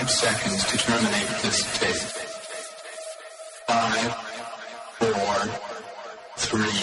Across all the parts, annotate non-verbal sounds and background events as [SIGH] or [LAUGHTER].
five seconds to terminate this tape. Five, four, three,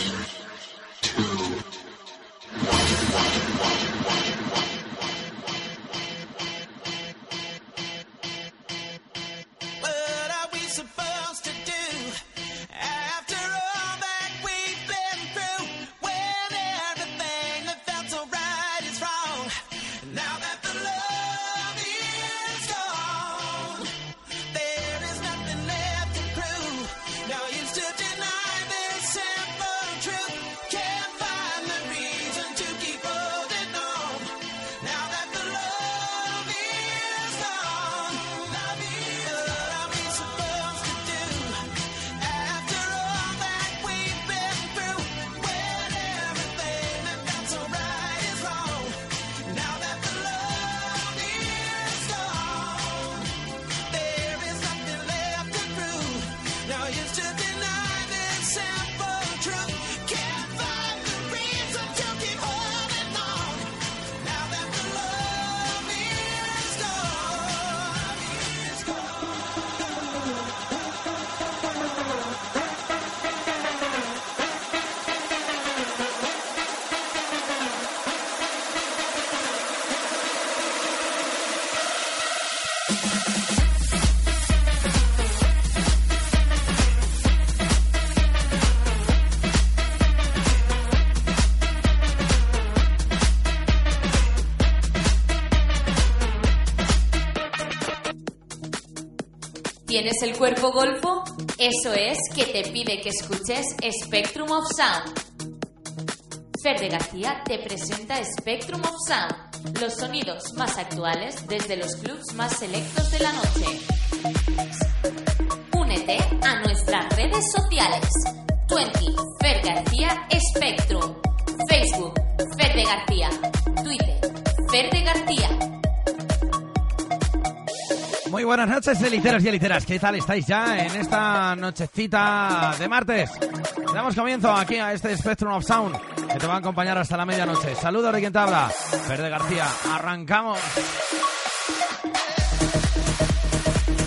¿Tienes el cuerpo golfo? Eso es que te pide que escuches Spectrum of Sound. Fer de García te presenta Spectrum of Sound, los sonidos más actuales desde los clubs más selectos de la noche. Únete a nuestras redes sociales. Noches, eliteros y eliteras. ¿Qué tal estáis ya en esta nochecita de martes? Damos comienzo aquí a este Spectrum of Sound que te va a acompañar hasta la medianoche. Saludos de quien te habla, Verde García. Arrancamos.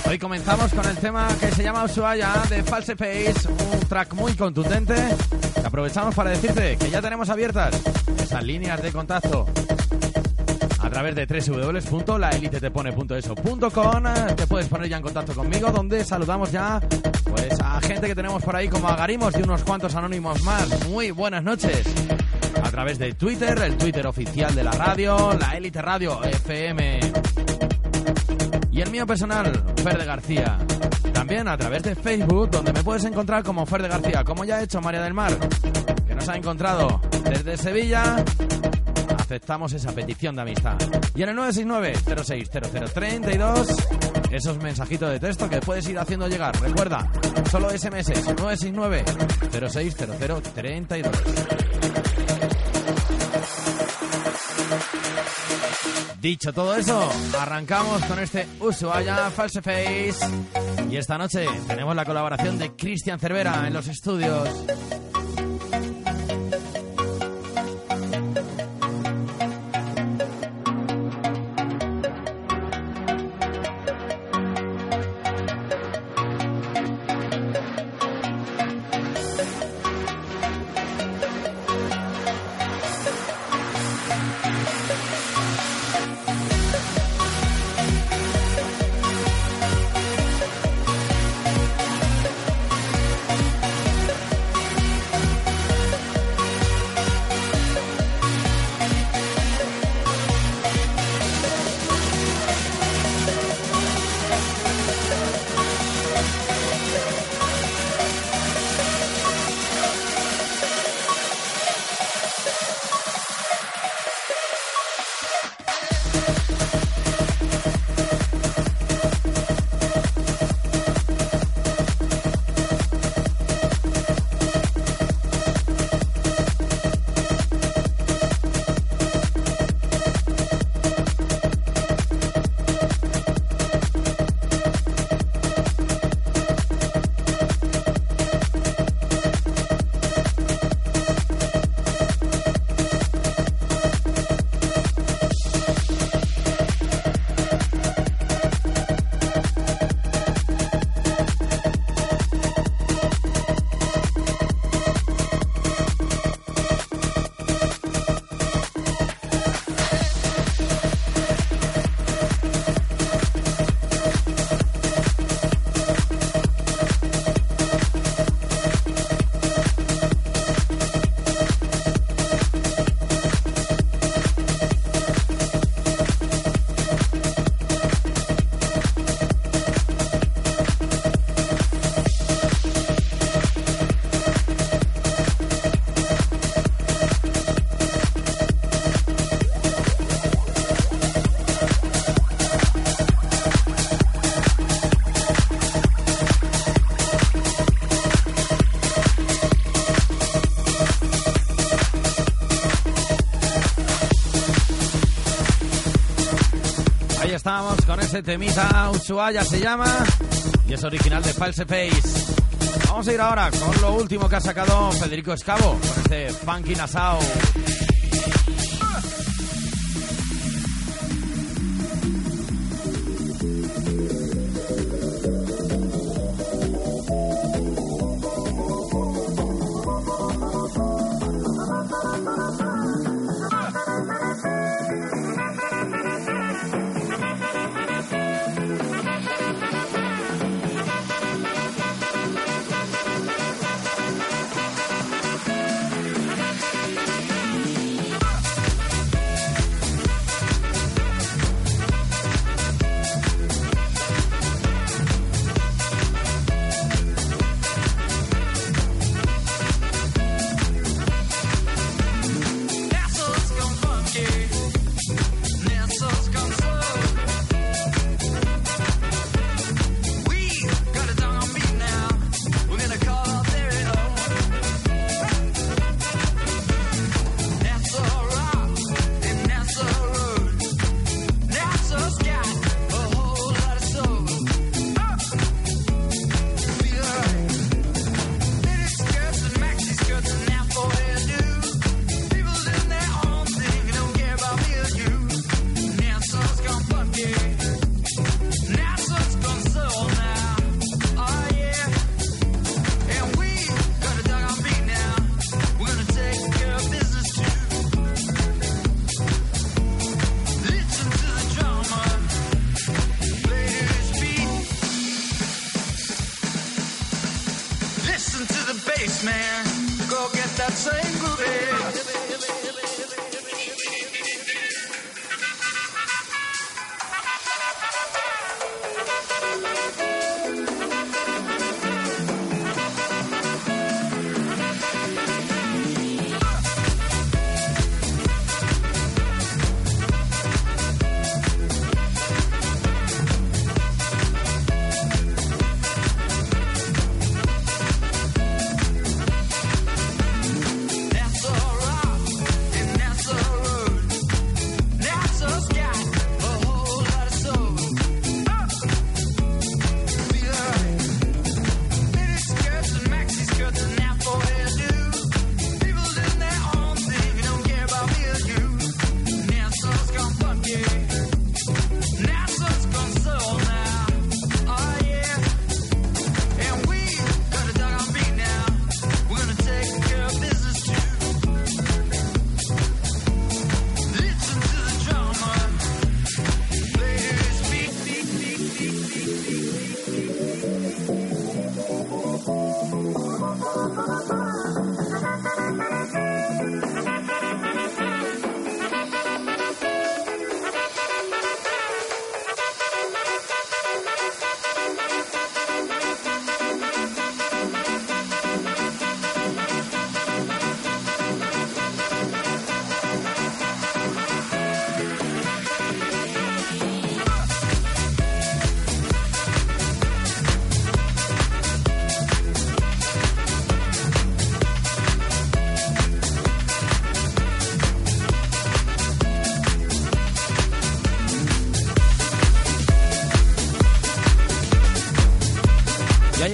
Hoy comenzamos con el tema que se llama Ushuaia de False Face, un track muy contundente. Aprovechamos para decirte que ya tenemos abiertas esas líneas de contacto través de www.laelitetepone.eso.com. Te puedes poner ya en contacto conmigo, donde saludamos ya pues a gente que tenemos por ahí como Agarimos y unos cuantos anónimos más. Muy buenas noches. A través de Twitter, el Twitter oficial de la radio, la Élite Radio FM. Y el mío personal, Fer de García. También a través de Facebook, donde me puedes encontrar como Fer de García, como ya ha hecho María del Mar, que nos ha encontrado desde Sevilla aceptamos esa petición de amistad. Y en el 969-060032, esos mensajitos de texto que puedes ir haciendo llegar. Recuerda, solo SMS 969-060032. Dicho todo eso, arrancamos con este Ushuaia False Face. Y esta noche tenemos la colaboración de Cristian Cervera en los estudios. Ese temita, Ushuaia se llama, y es original de False Face. Vamos a ir ahora con lo último que ha sacado Federico Escavo, con este Funky Nassau.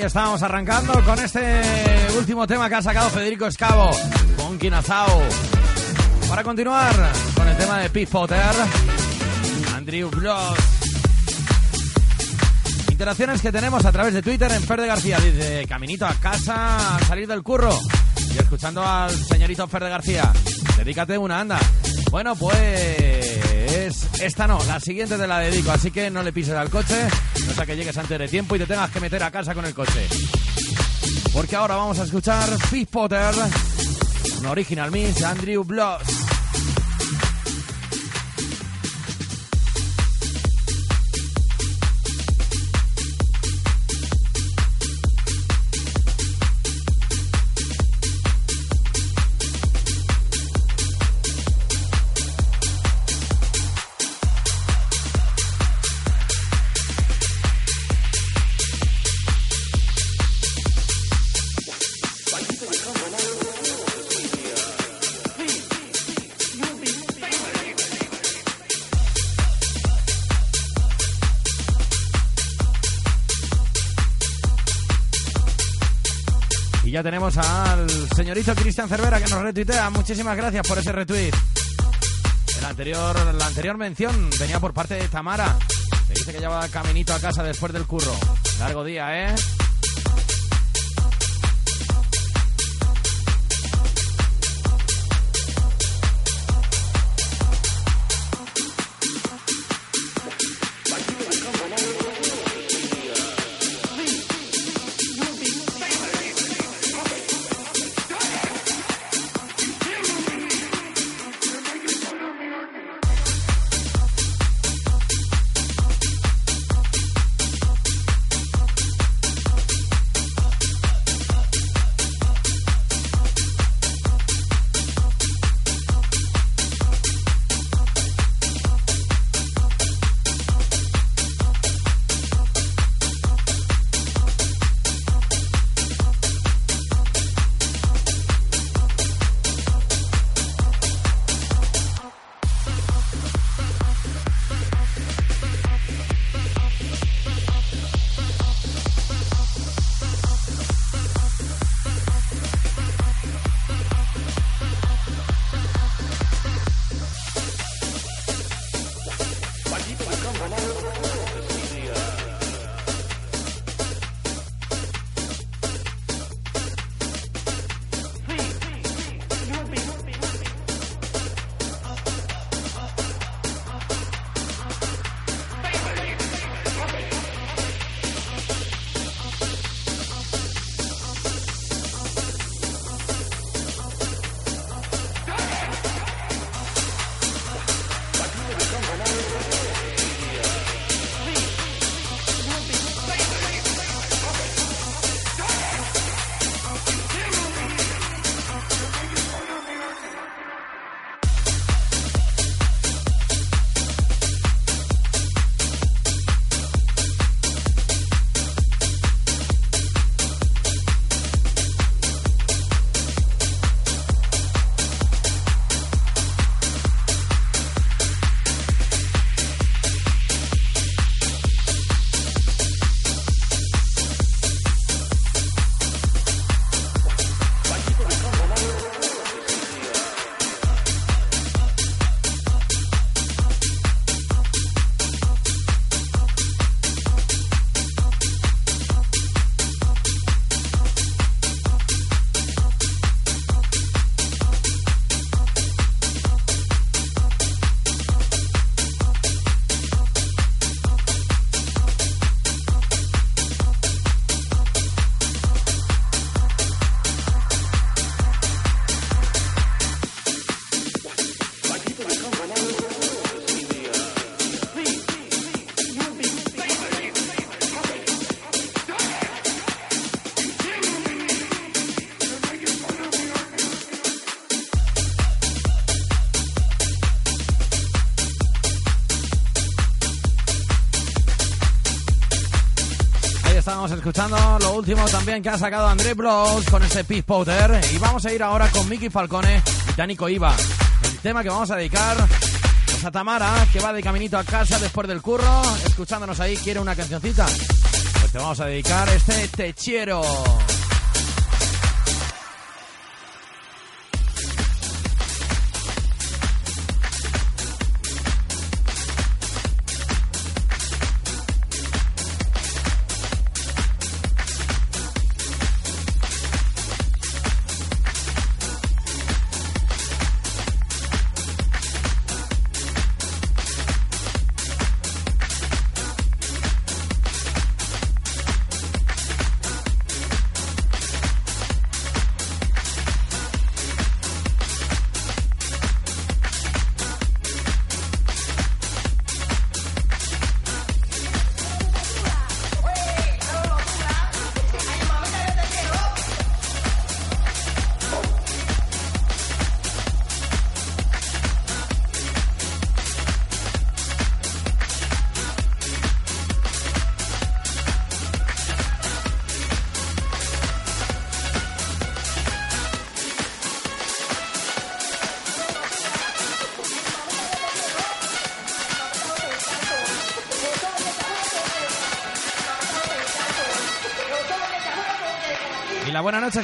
Estamos arrancando con este último tema que ha sacado Federico Escavo, con Kinazao. Para continuar con el tema de Pete Potter, Andrew Bloss. Interacciones que tenemos a través de Twitter en Fer de García. Dice, caminito a casa, al salir del curro. Y escuchando al señorito Fer de García. Dedícate una anda. Bueno, pues esta no, la siguiente te la dedico, así que no le pises al coche, no sea que llegues antes de tiempo y te tengas que meter a casa con el coche. Porque ahora vamos a escuchar Fish Potter, un original mix Andrew Bloss. Tenemos al señorito Cristian Cervera que nos retuitea. Muchísimas gracias por ese retweet. El anterior, la anterior mención venía por parte de Tamara. Que dice que lleva caminito a casa después del curro. Largo día, ¿eh? Escuchando lo último también que ha sacado André Bros con ese Peace Powder. Y vamos a ir ahora con Mickey Falcone y Danico Iva. El tema que vamos a dedicar pues a Tamara, que va de caminito a casa después del curro, escuchándonos ahí, quiere una cancioncita. Pues te vamos a dedicar este Techiero. la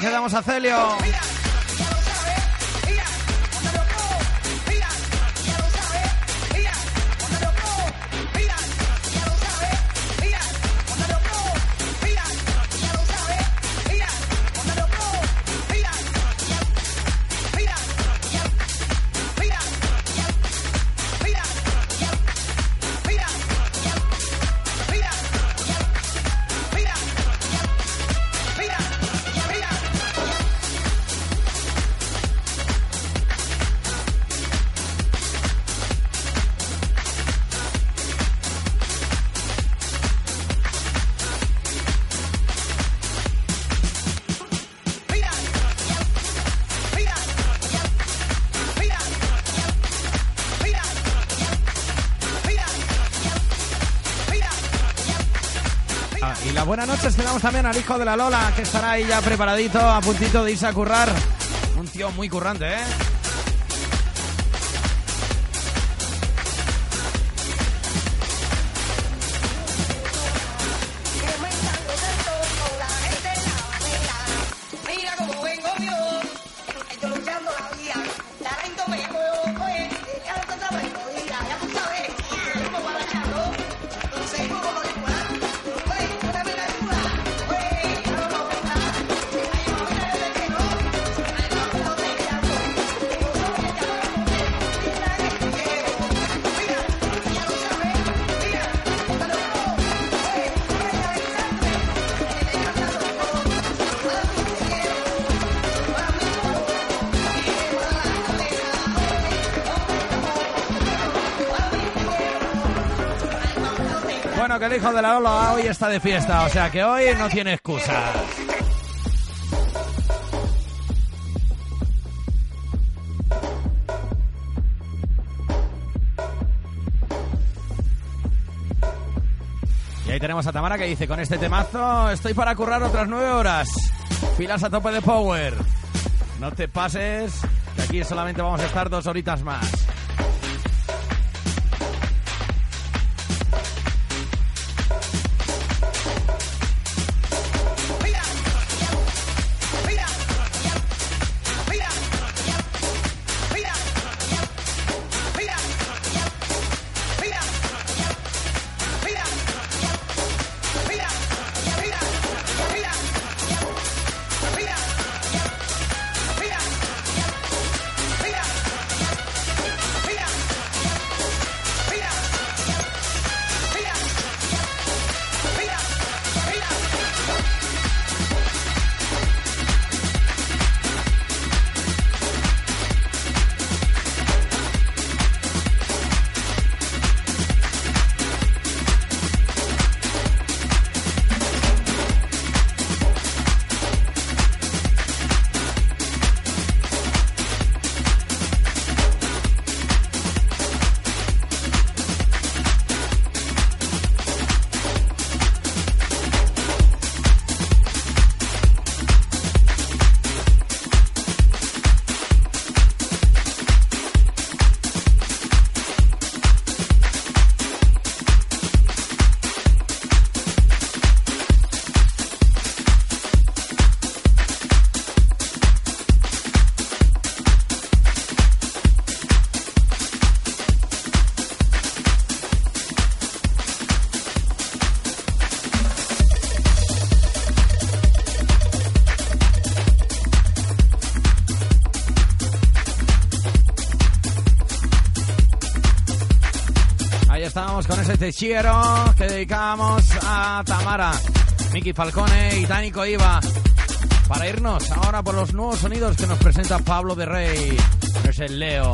que damos a Celio. Ah, Y la buena noche tenemos también al hijo de la Lola, que estará ahí ya preparadito, a puntito de irse a currar. Un tío muy currante, ¿eh? Hijo de la Lola hoy está de fiesta, o sea que hoy no tiene excusa. Y ahí tenemos a Tamara que dice, con este temazo estoy para currar otras nueve horas. Filas a tope de power. No te pases, que aquí solamente vamos a estar dos horitas más. Ese techiero que dedicábamos a Tamara, Miki Falcone y Tánico Iba. Para irnos ahora por los nuevos sonidos que nos presenta Pablo de Rey. Es el Leo.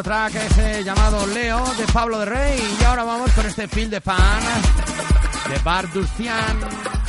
Fantástico track ese llamado Leo de Pablo de Rey. Y ahora vamos con este feel de fan de Bardustian.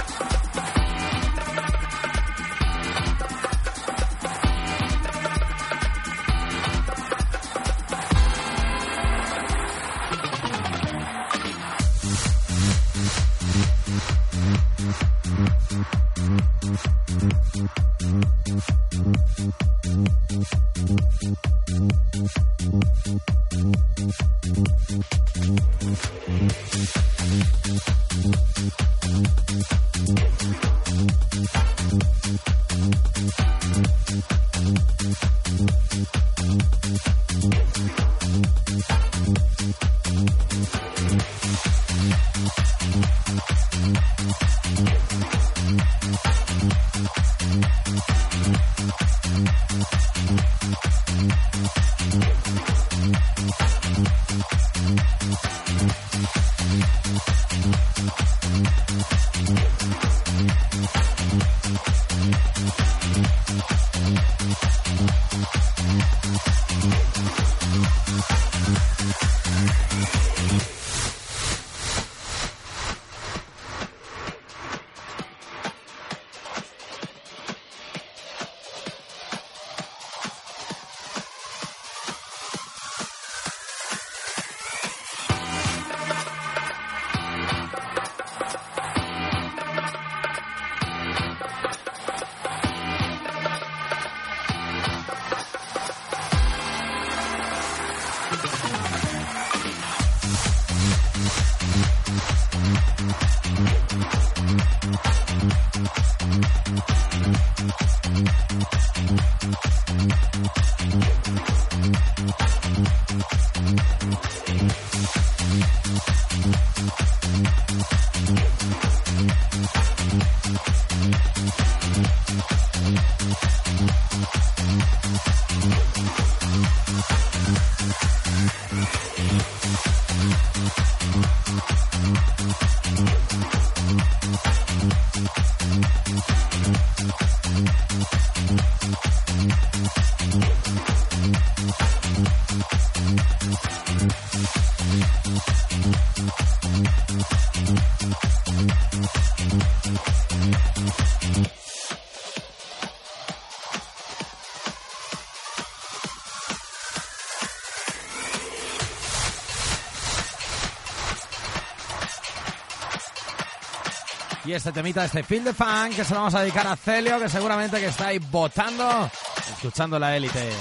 Este temita, este Feel de Fan, que se lo vamos a dedicar a Celio, que seguramente que está ahí votando, escuchando la élite.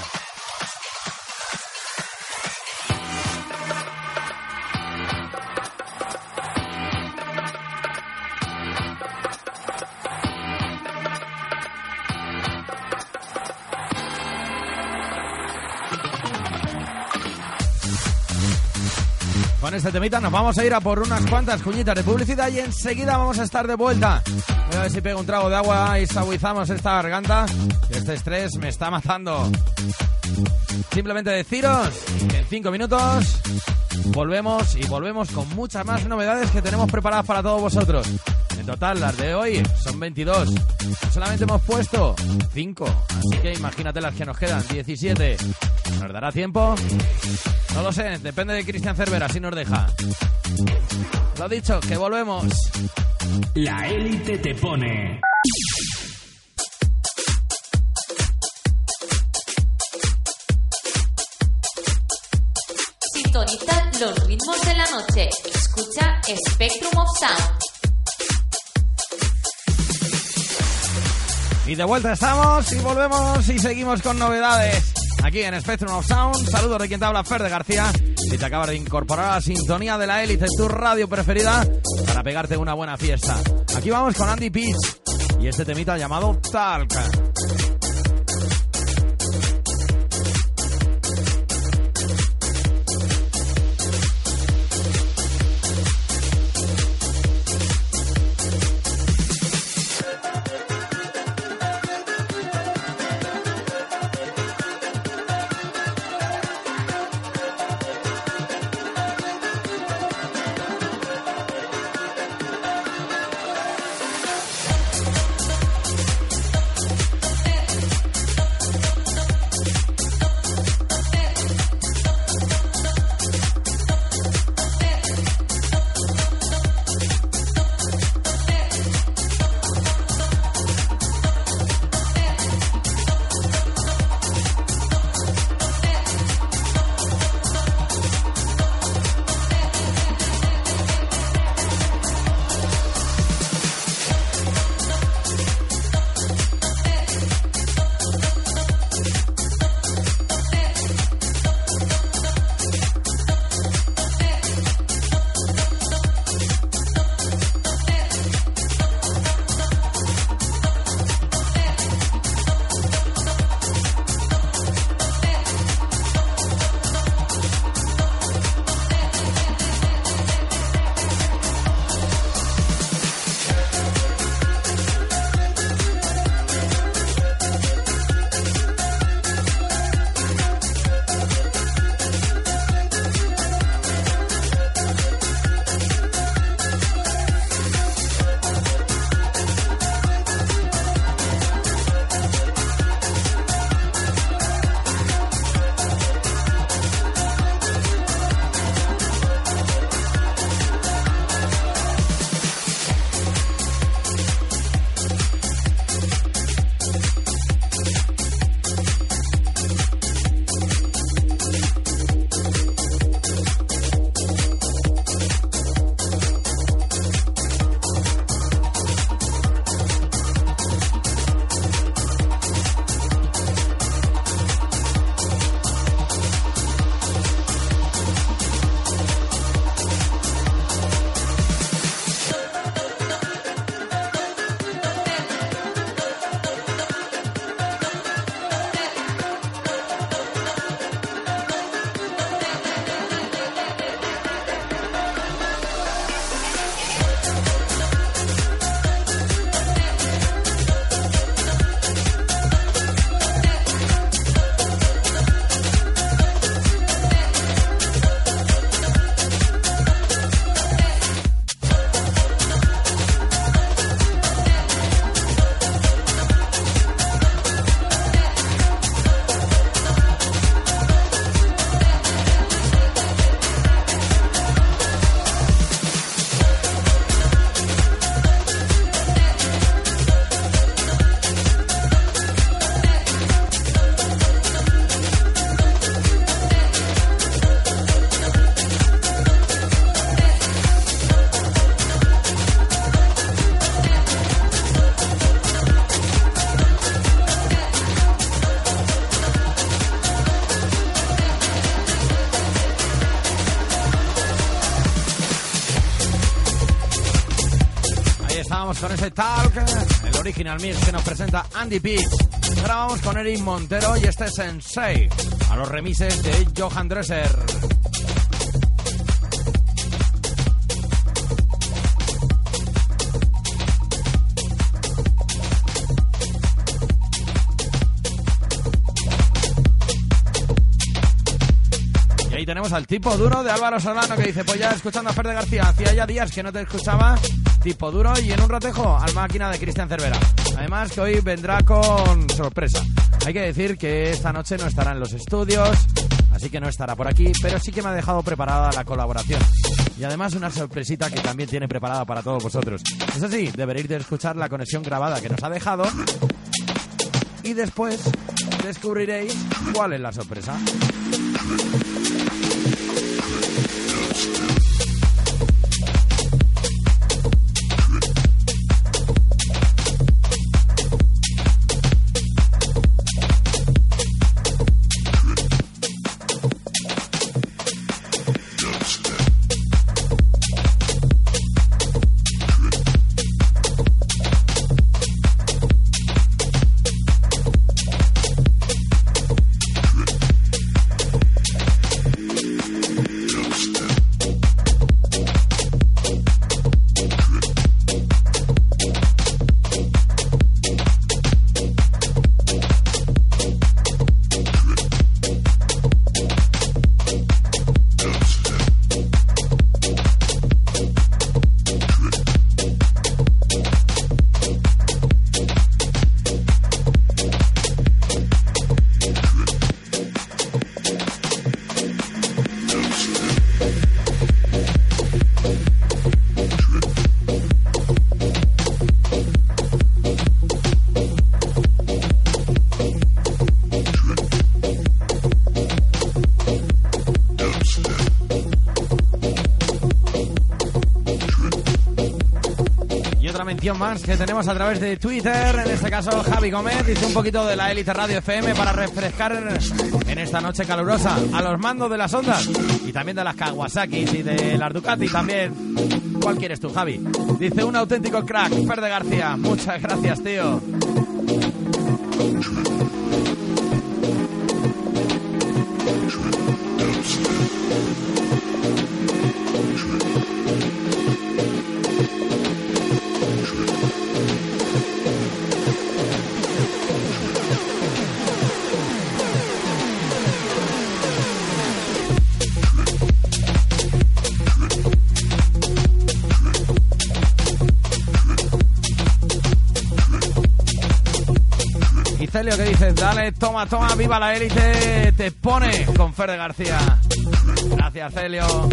Con este temita nos vamos a ir a por unas cuantas cuñitas de publicidad y enseguida vamos a estar de vuelta. Voy a ver si pego un trago de agua y estabilizamos esta garganta. Este estrés me está matando. Simplemente deciros que en cinco minutos volvemos y volvemos con muchas más novedades que tenemos preparadas para todos vosotros. En total, las de hoy son 22. Solamente hemos puesto 5. Así que imagínate las que nos quedan, 17. ¿Nos dará tiempo? No lo sé, depende de Cristian Cervera si nos deja. Lo dicho, que volvemos. La élite te pone. Sintoniza los ritmos de la noche. Escucha Spectrum of Sound. Y de vuelta estamos y volvemos y seguimos con novedades. Aquí en Spectrum of Sound, saludos de quien te habla, Fer de García. Si te acabas de incorporar a la sintonía de la élite, tu radio preferida, para pegarte una buena fiesta. Aquí vamos con Andy Peach y este temita llamado Talca. Con ese talk, el original mix que nos presenta Andy. Ahora vamos con Eric Montero y este Sensei, a los remises de Johan Dresser. Y ahí tenemos al tipo duro de Álvaro Solano que dice, pues ya escuchando a Fer de García, hacía ya días que no te escuchaba, tipo duro y en un ratejo al máquina de Cristian Cervera. Además que hoy vendrá con sorpresa. Hay que decir que esta noche no estará en los estudios, así que no estará por aquí, pero sí que me ha dejado preparada la colaboración. Y además una sorpresita que también tiene preparada para todos vosotros. Eso sí, deberéis de escuchar la conexión grabada que nos ha dejado y después descubriréis cuál es la sorpresa. Más que tenemos a través de Twitter, en este caso Javi Gómez, dice un poquito de la Élite Radio FM para refrescar en esta noche calurosa a los mandos de las ondas y también de las Kawasaki y de las Ducati también. ¿Cuál quieres tú, Javi? Dice un auténtico crack, Fer de García. Muchas gracias, tío. Celio que dice, dale, toma, toma, viva la élite, te pone con Fer de García. Gracias, Celio.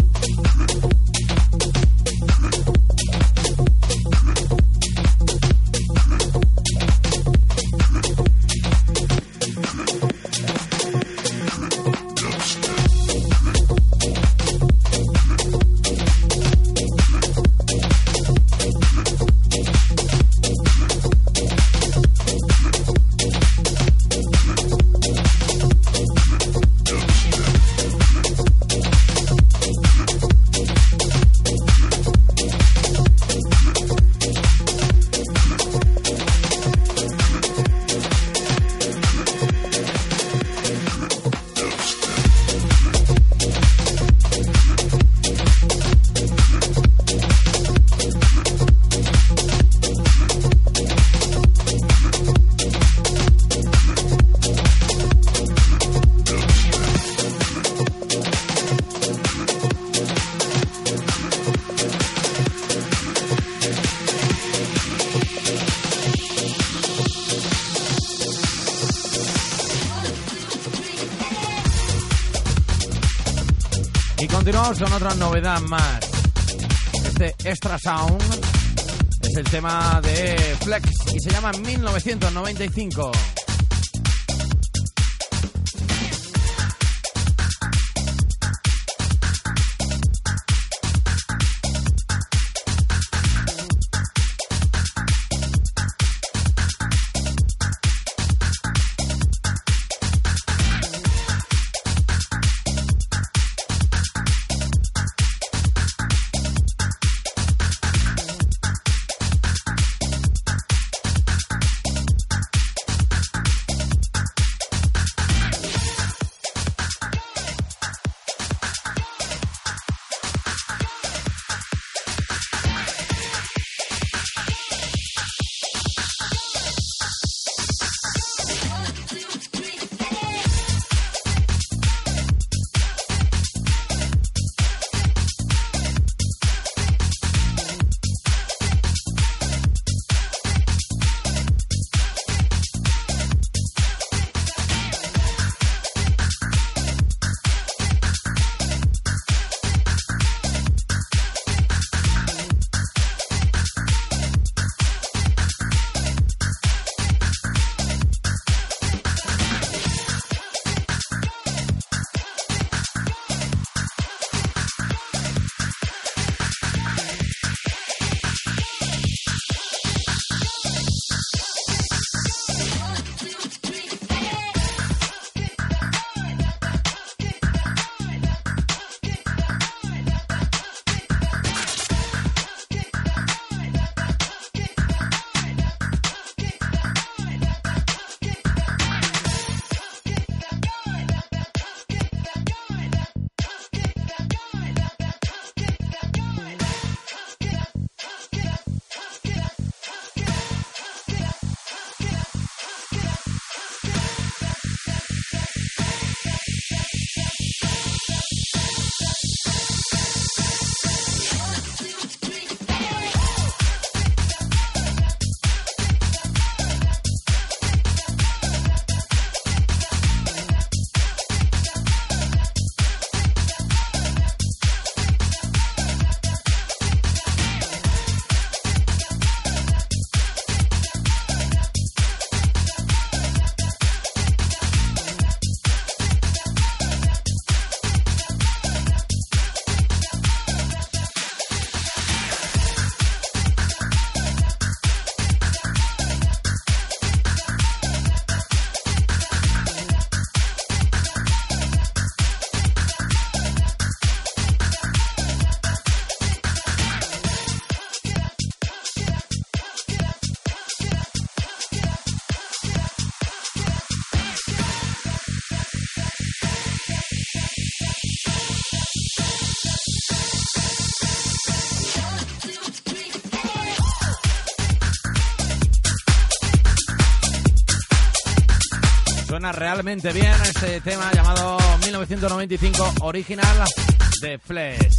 Continuamos con otra novedad más. Este Extra Sound es el tema de Flex y se llama 1995. Suena realmente bien este tema llamado 1995 Original de Flesh.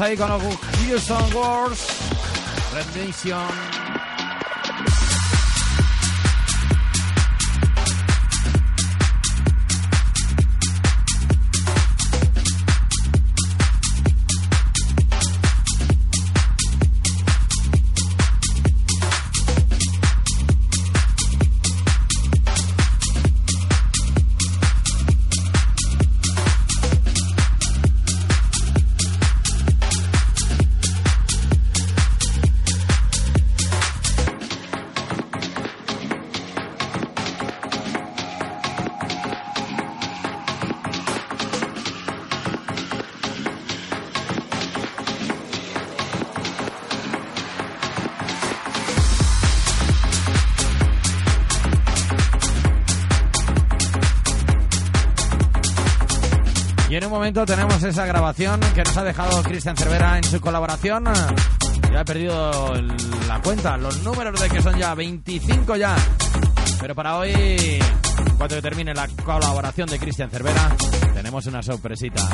Ahí con los Houston Wars. Red Mission. Momento tenemos esa grabación que nos ha dejado Cristian Cervera en su colaboración. Ya he perdido la cuenta, los números de que son ya 25 ya. Pero para hoy, que termine la colaboración de Cristian Cervera, tenemos una sorpresita.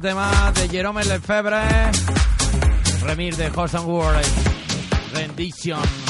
Tema de Jerome Lefebvre, remix de Hoston World, Rendition.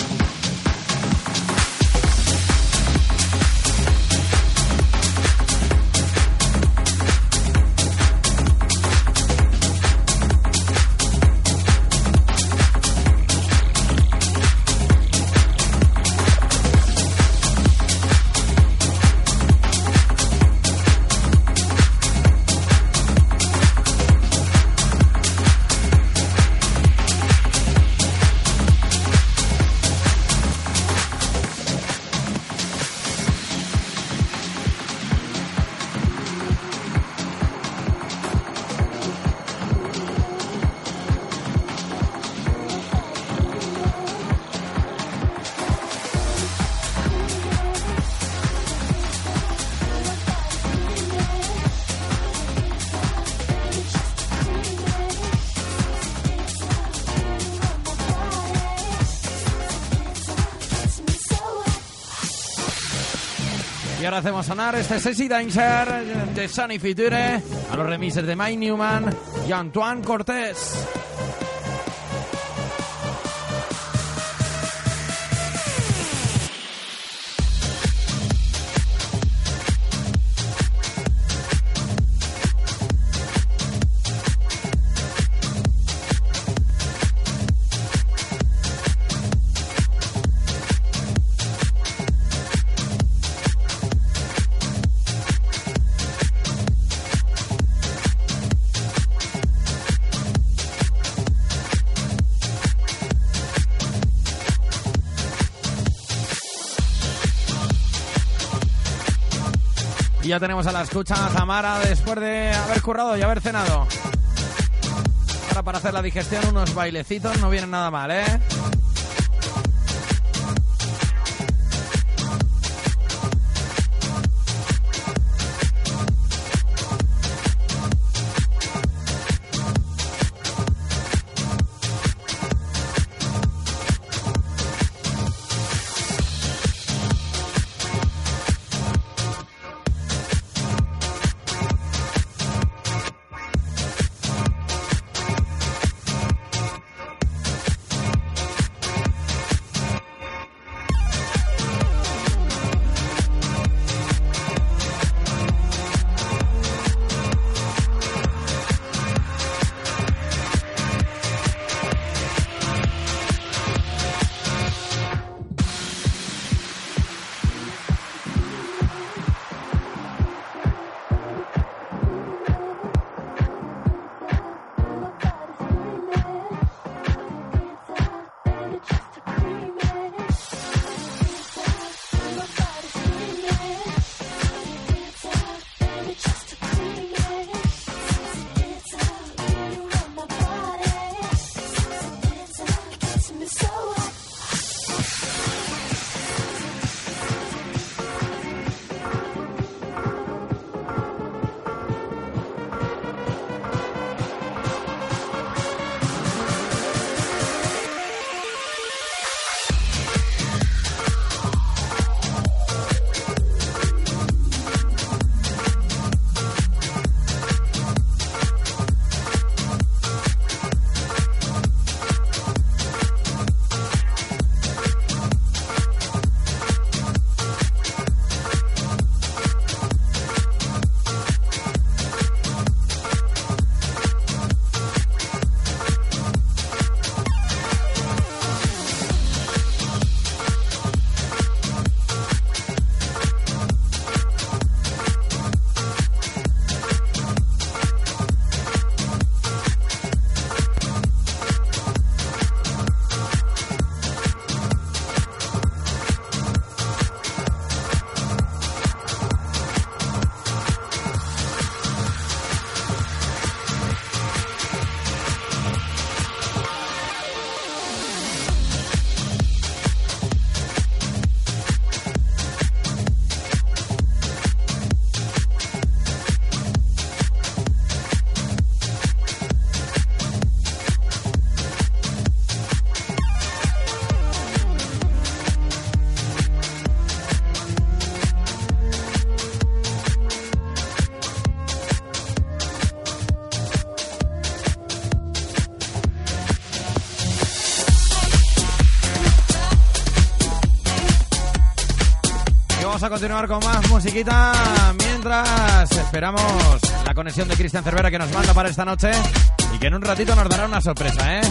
Ahora hacemos sonar este Sexy Dancer de Sunny Future a los remixes de Mike Newman y Antoine Cortés. Ya tenemos a la escucha a Tamara después de haber currado y haber cenado. Ahora para hacer la digestión unos bailecitos no vienen nada mal, ¿eh? A continuar con más musiquita mientras esperamos la conexión de Cristian Cervera que nos manda para esta noche y que en un ratito nos dará una sorpresa, ¿eh?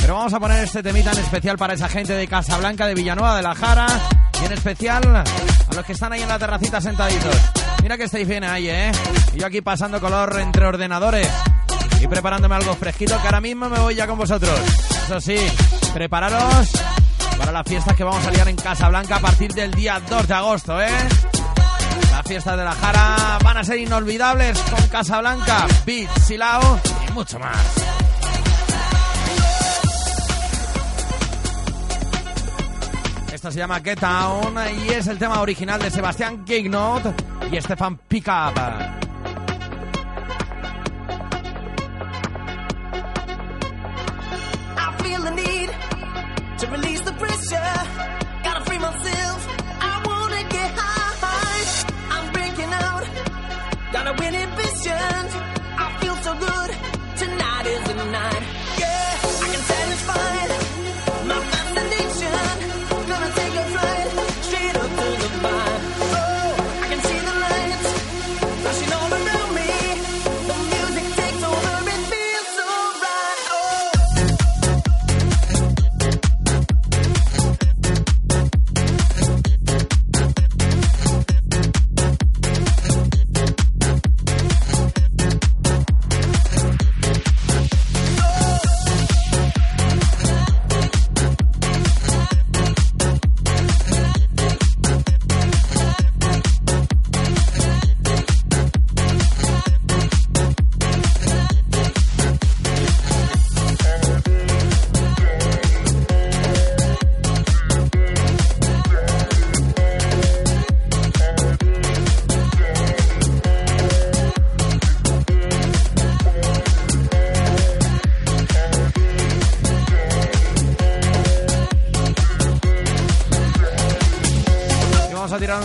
Pero vamos a poner este temita en especial para esa gente de Casablanca, de Villanueva de la Jara y en especial a los que están ahí en la terracita sentaditos. Mira que estáis bien ahí, ¿eh? Y yo aquí pasando color entre ordenadores y preparándome algo fresquito que ahora mismo me voy ya con vosotros. Eso sí, prepararos para las fiestas que vamos a liar en Casablanca a partir del día 2 de agosto, ¿eh? Las fiestas de la Jara van a ser inolvidables con Casablanca, Beat, Silao y mucho más. Esto se llama Get Down y es el tema original de Sebastián Gignot y Stefan Pickup.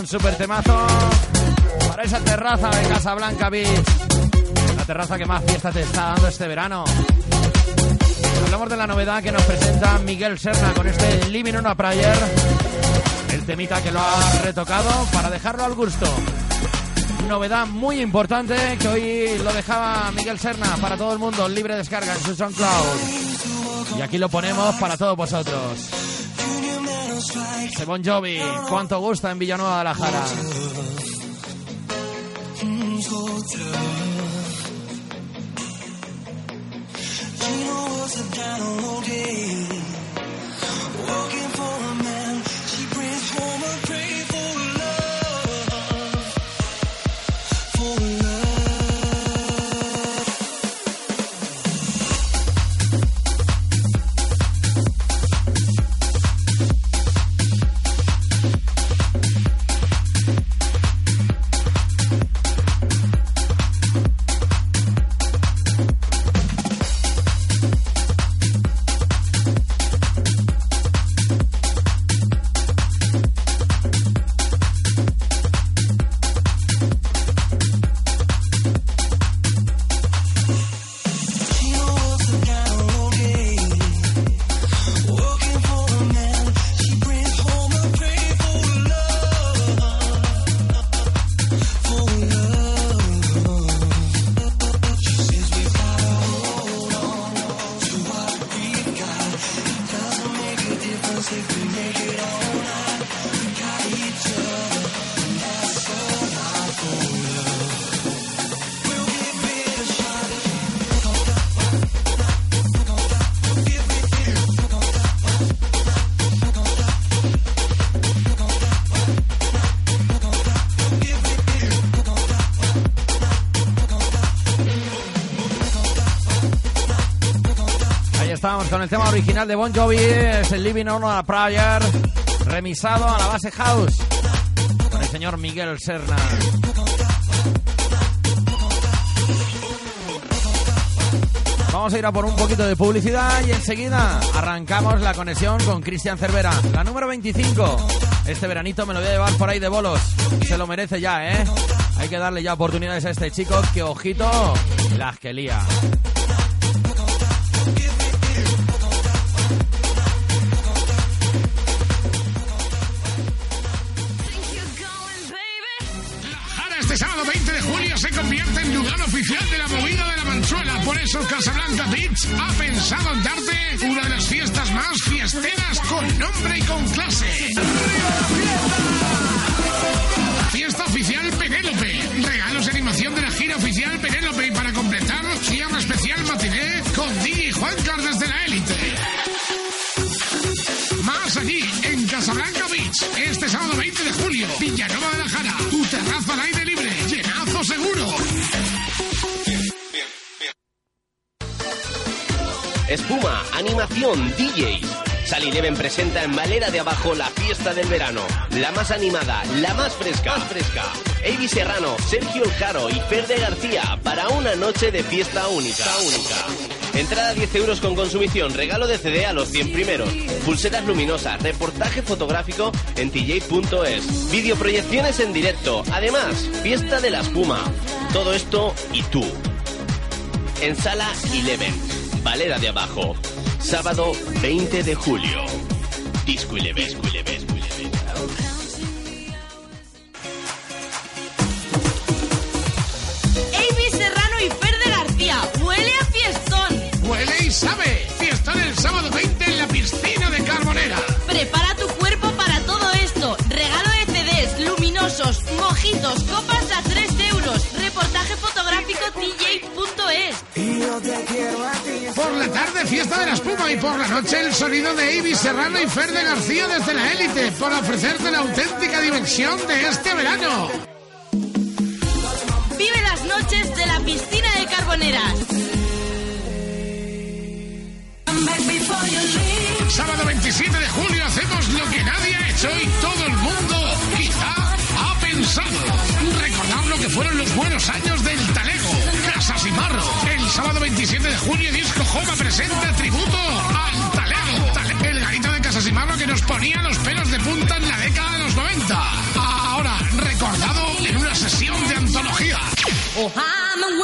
Un super temazo para esa terraza de Casablanca Beach. La terraza que más fiesta te está dando este verano. Hablamos de la novedad que nos presenta Miguel Serna con este Living on a Prayer. El temita que lo ha retocado para dejarlo al gusto. Novedad muy importante que hoy lo dejaba Miguel Serna para todo el mundo, libre descarga en su SoundCloud. Y aquí lo ponemos para todos vosotros. Bon Jovi, cuánto gusta en Villanueva de la Jara. Con el tema original de Bon Jovi, es el Living on a Prayer, remisado a la base house, con el señor Miguel Serna. Vamos a ir a por un poquito de publicidad y enseguida arrancamos la conexión con Cristian Cervera, la número 25. Este veranito me lo voy a llevar por ahí de bolos. Se lo merece ya, ¿eh? Hay que darle ya oportunidades a este chico que, ojito, las que lía. Ha pensado en darte una de las fiestas más fiesteras con nombre y con clase. Fiesta oficial Penélope. Regalos de animación de la gira oficial Penélope y para completar, cierre especial matiné con DJ Juan Carlos de la Élite. Más allí, en Casablanca Beach, este sábado 20 de julio, Villanova de la Jara, tu terraza al aire Presenta en Valera de Abajo la fiesta del verano. La más animada, la más fresca. Más fresca. Avi Serrano, Sergio Caro y Ferde García para una noche de fiesta única. única. Entrada 10 euros con consumición, regalo de CD a los 100 primeros. Pulseras luminosas, reportaje fotográfico en tj.es. Videoproyecciones en directo. Además, fiesta de la espuma. Todo esto y tú. En Sala Eleven, Valera de Abajo. Sábado 20 de julio. Disco Eleven. Avi Serrano y Fer de García. Huele a fiestón. Huele y sabe. Fiestón el sábado 20 en la piscina de Carbonera. Prepara tu cuerpo para todo esto. Regalo de CDs, luminosos, mojitos, copas tarde, fiesta de la espuma y por la noche, el sonido de Avi Serrano y Fer de García desde la élite para ofrecerte la auténtica diversión de este verano. Vive las noches de la piscina de Carboneras. Sábado 27 de julio hacemos lo que nadie ha hecho y todo el mundo quizá ha pensado. Recordar lo que fueron los buenos años del Talego, Casas y Marro. El sábado 27 de julio Disco Joma presenta tributo al Talego. Tale- El garito de Casas y Marro que nos ponía los pelos de punta en la década de los 90. Ahora recordado en una sesión de antología. Sábado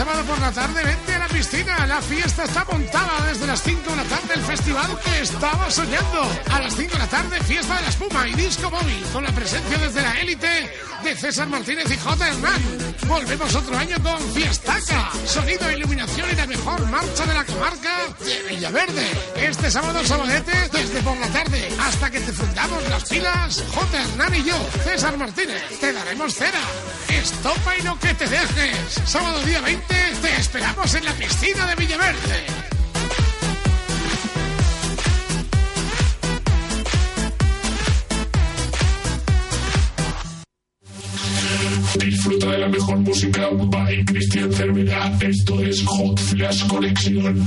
sábado por la tarde, vente a la piscina. La fiesta está montada desde las 5 de la tarde. El festival que estaba soñando. A las 5 de la tarde, fiesta de la espuma y disco móvil. Con la presencia desde la élite de César Martínez y J. Hernán. Volvemos otro año con Fiestaca. Sonido, iluminación y la mejor marcha de la comarca de Villaverde. Este sábado, sabadete, desde por la tarde hasta que te fundamos las pilas. J. Hernán y yo, César Martínez. Te daremos cera. Estopa y no que te dejes. Sábado día 20, te esperamos en la piscina de Villaverde. Disfruta de la mejor música by Cristian Cervera. Esto es Hot Flash Conexión.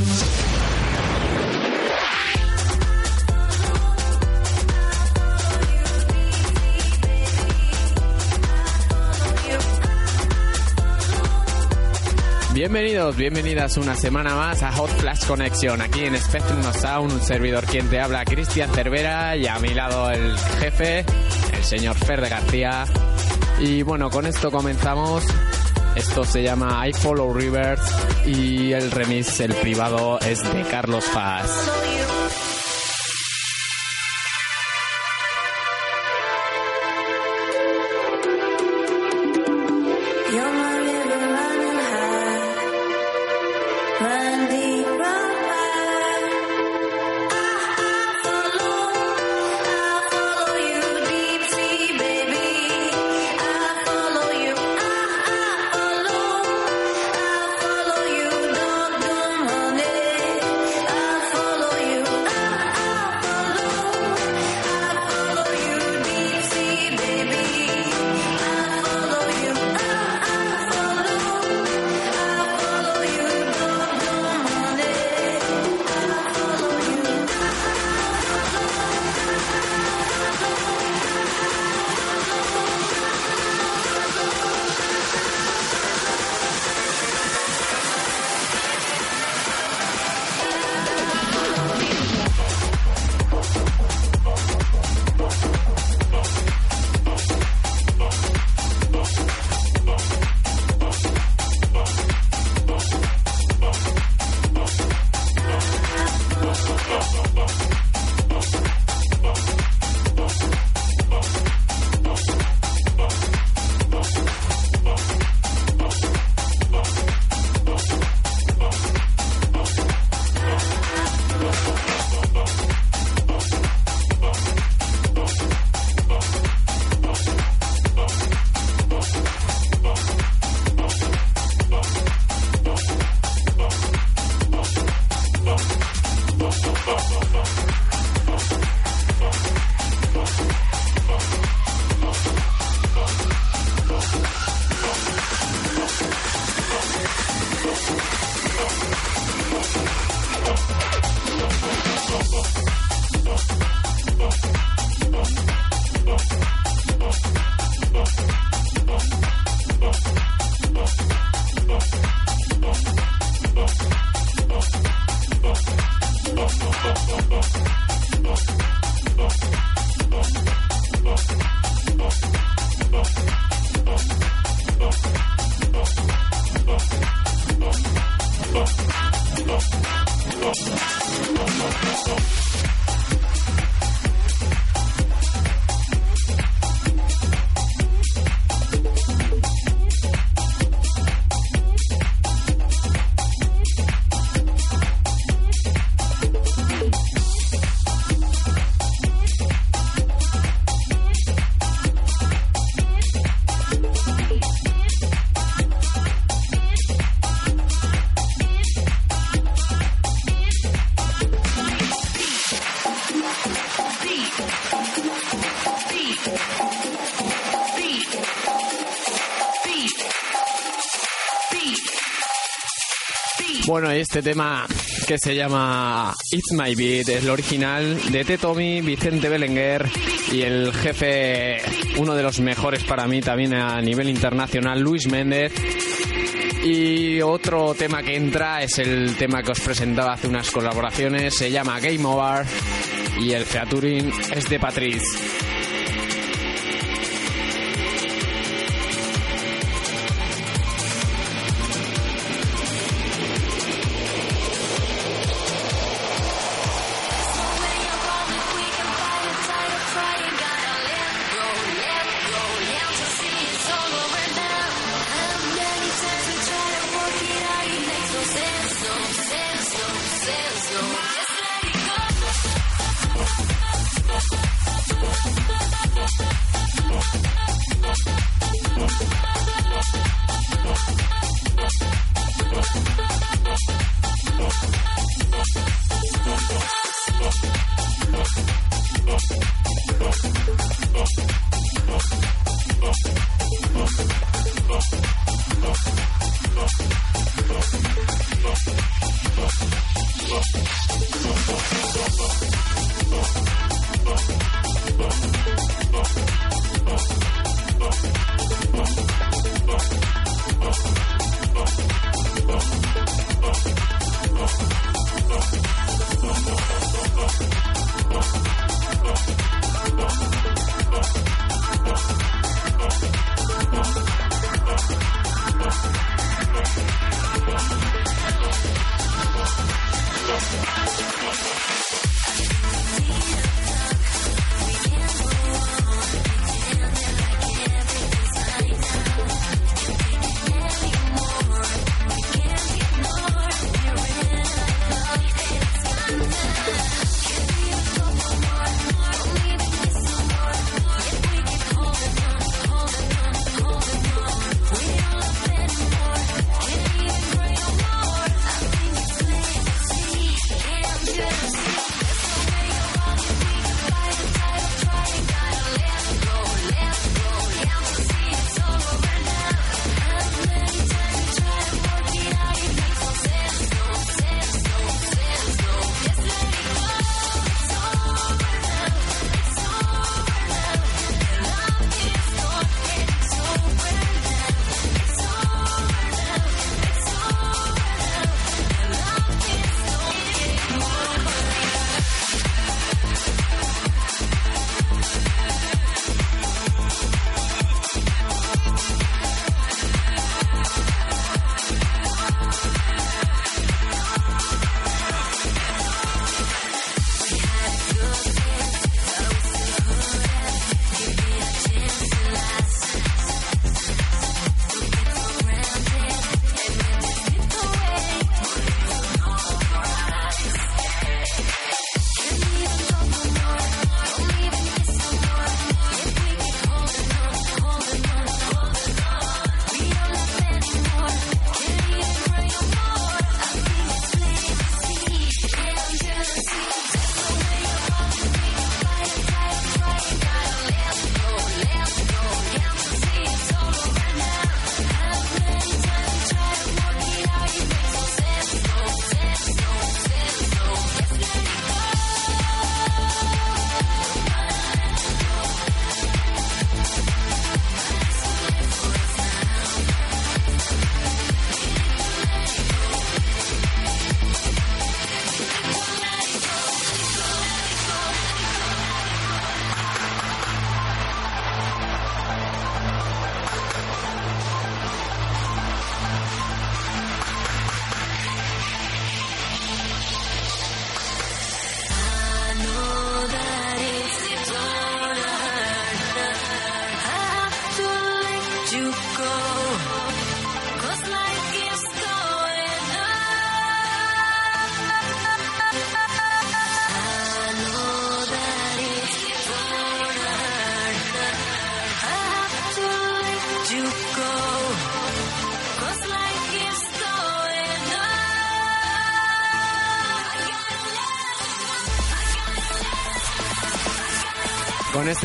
Bienvenidos, bienvenidas una semana más a Hot Flash Conexión, aquí en Spectrum Sound, un servidor quien te habla, Cristian Cervera, y a mi lado el jefe, el señor Fer de García. Y bueno, con esto comenzamos. Esto se llama I Follow Rivers y el remix, el privado, es de Carlos Paz. Bueno, este tema que se llama It's My Beat es el original de Tetomi, Vicente Belenguer y el jefe, uno de los mejores para mí también a nivel internacional, Luis Méndez. Y otro tema que entra es el tema que os presentaba hace unas colaboraciones, se llama Game Over y el featuring es de Patrice.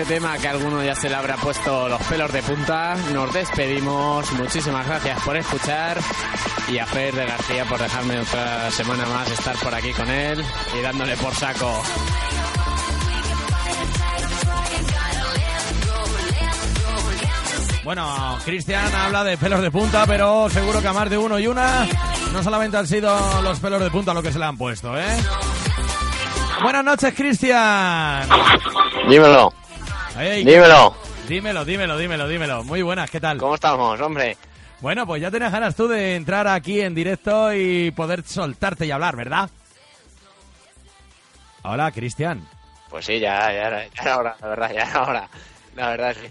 Este tema que a alguno ya se le habrá puesto los pelos de punta, nos despedimos. Muchísimas gracias por escuchar y a Fer de García por dejarme otra semana más estar por aquí con él y dándole por saco. Bueno, Cristian habla de pelos de punta, pero seguro que a más de uno y una no solamente han sido los pelos de punta lo que se le han puesto, ¿eh? Buenas noches, Cristian. Dímelo. Dímelo. Dímelo, dímelo, dímelo, dímelo. Muy buenas, ¿qué tal? ¿Cómo estamos, hombre? Bueno, pues ya tenías ganas tú de entrar aquí en directo y poder soltarte y hablar, ¿verdad? Hola, Cristian. Pues sí, ya, ya, ya era hora, la verdad, ya era hora. La verdad, sí.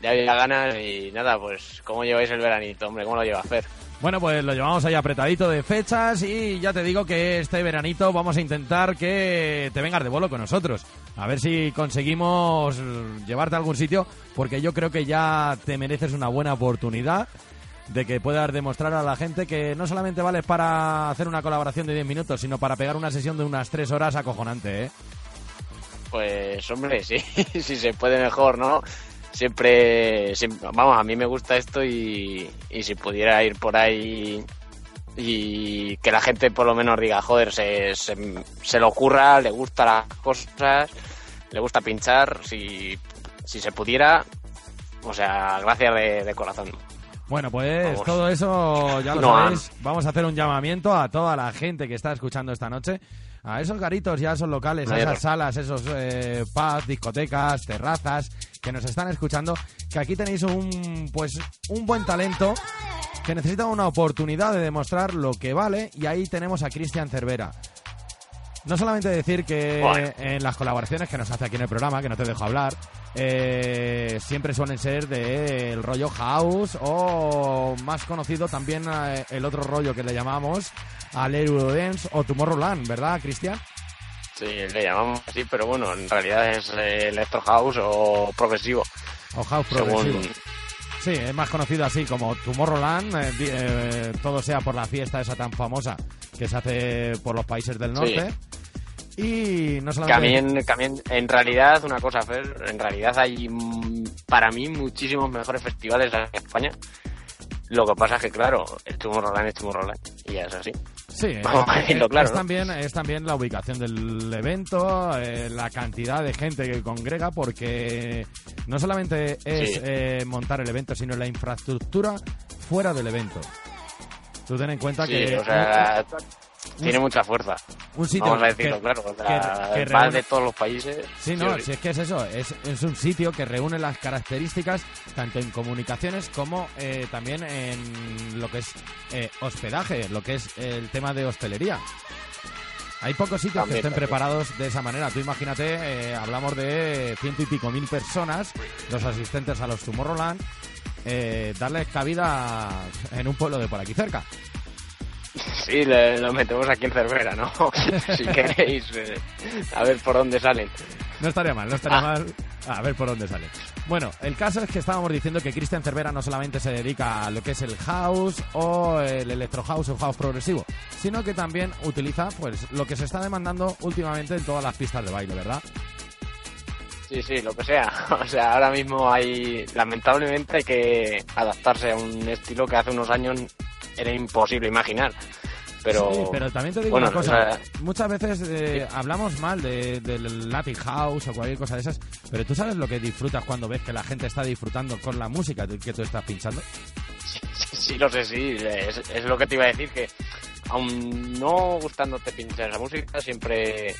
Ya había ganas y nada, pues, ¿cómo lleváis el veranito, hombre? ¿Cómo lo lleva Fer? Bueno, pues lo llevamos ahí apretadito de fechas y ya te digo que este veranito vamos a intentar que te vengas de vuelo con nosotros. A ver si conseguimos llevarte a algún sitio, porque yo creo que ya te mereces una buena oportunidad de que puedas demostrar a la gente que no solamente vales para hacer una colaboración de 10 minutos, sino para pegar una sesión de unas 3 horas acojonante, ¿eh? Pues, hombre, sí, [LAUGHS] si se puede mejor, ¿no? Siempre, siempre- vamos, a mí me gusta esto y, y si pudiera ir por ahí y que la gente por lo menos diga, joder, se, se, se le ocurra, le gustan las cosas, le gusta pinchar, si, si se pudiera, o sea, gracias de, de corazón. Bueno, pues Vamos. todo eso ya lo No, sabéis. Vamos a hacer un llamamiento a toda la gente que está escuchando esta noche, a esos garitos y a esos locales, a esas salas, esos eh, pubs, discotecas, terrazas que nos están escuchando, que aquí tenéis un pues un buen talento que necesita una oportunidad de demostrar lo que vale y ahí tenemos a Cristian Cervera. No solamente decir que Bueno. en las colaboraciones que nos hace aquí en el programa, que no te dejo hablar, eh, siempre suelen ser del rollo house o más conocido también eh, el otro rollo que le llamamos al Eurodance o Tomorrowland, ¿verdad, Cristian? Sí, le llamamos así, pero bueno, en realidad es eh, electro house o progresivo. O house Según- progresivo. Sí, es más conocido así como Tomorrowland, eh, eh, todo sea por la fiesta esa tan famosa que se hace por los países del norte. Y no solamente... en, mí en- en realidad, una cosa, Fer, en realidad hay mm, para mí muchísimos mejores festivales en España. Lo que pasa es que, claro, el Tomorrowland es Tomorrowland y ya es así. Sí, [LAUGHS] Vamos a decirlo claro, es, ¿no? también, es también la ubicación del evento, eh, la cantidad de gente que congrega, porque no solamente es Sí. eh, montar el evento, sino la infraestructura fuera del evento. Tú ten en cuenta Sí, que... o sea, un- tiene mucha fuerza. un sitio Vamos a decirlo que- claro, que- reúne- de todos los países. Sí, no, sí. si es que es eso, es, es un sitio que reúne las características tanto en comunicaciones como eh, también en lo que es eh, hospedaje, lo que es el tema de hostelería. Hay pocos sitios También, que estén también. preparados de esa manera. Tú imagínate, eh, hablamos de ciento y pico mil personas, los asistentes a los Tomorrowland, eh, darles cabida en un pueblo de por aquí cerca. Sí, le- lo metemos aquí en Cervera, ¿no? [LAUGHS] si queréis, eh, a ver por dónde salen. No estaría mal, no estaría Ah. mal. A ver por dónde sale. Bueno, el caso es que estábamos diciendo que Cristian Cervera no solamente se dedica a lo que es el house o el electro house o house progresivo, sino que también utiliza pues lo que se está demandando últimamente en todas las pistas de baile, ¿verdad? Sí, sí, lo que sea. [LAUGHS] O sea, ahora mismo hay, lamentablemente hay que adaptarse a un estilo que hace unos años era imposible imaginar. Pero, Sí, pero también te digo bueno, una cosa. o sea, Muchas veces eh, hablamos mal de- del Latin House o cualquier cosa de esas, pero tú sabes lo que disfrutas cuando ves que la gente está disfrutando con la música que tú estás pinchando. sí, lo sé, sí, es, es lo que te iba a decir, que aun no gustándote pinchar esa música, siempre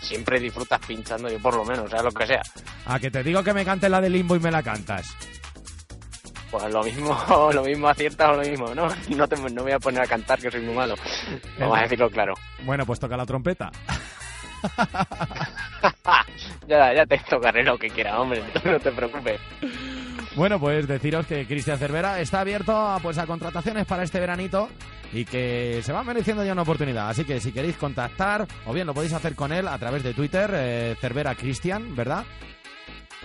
siempre disfrutas pinchando, yo por lo menos, sea lo que sea. A que te digo que me cantes la de Limbo y me la cantas. Pues lo mismo, [LAUGHS] lo mismo aciertas o lo mismo, ¿no? No, te, no voy a poner a cantar, que soy muy malo. Vamos a decirlo claro. Bueno, pues toca la trompeta. [LAUGHS] Ya, ya te tocaré lo que quiera, hombre, [LAUGHS] no te preocupes. Bueno, pues deciros que Cristian Cervera está abierto a, pues, a contrataciones para este veranito y que se va mereciendo ya una oportunidad. Así que si queréis contactar, o bien lo podéis hacer con él a través de Twitter, eh, Cervera Cristian, ¿verdad?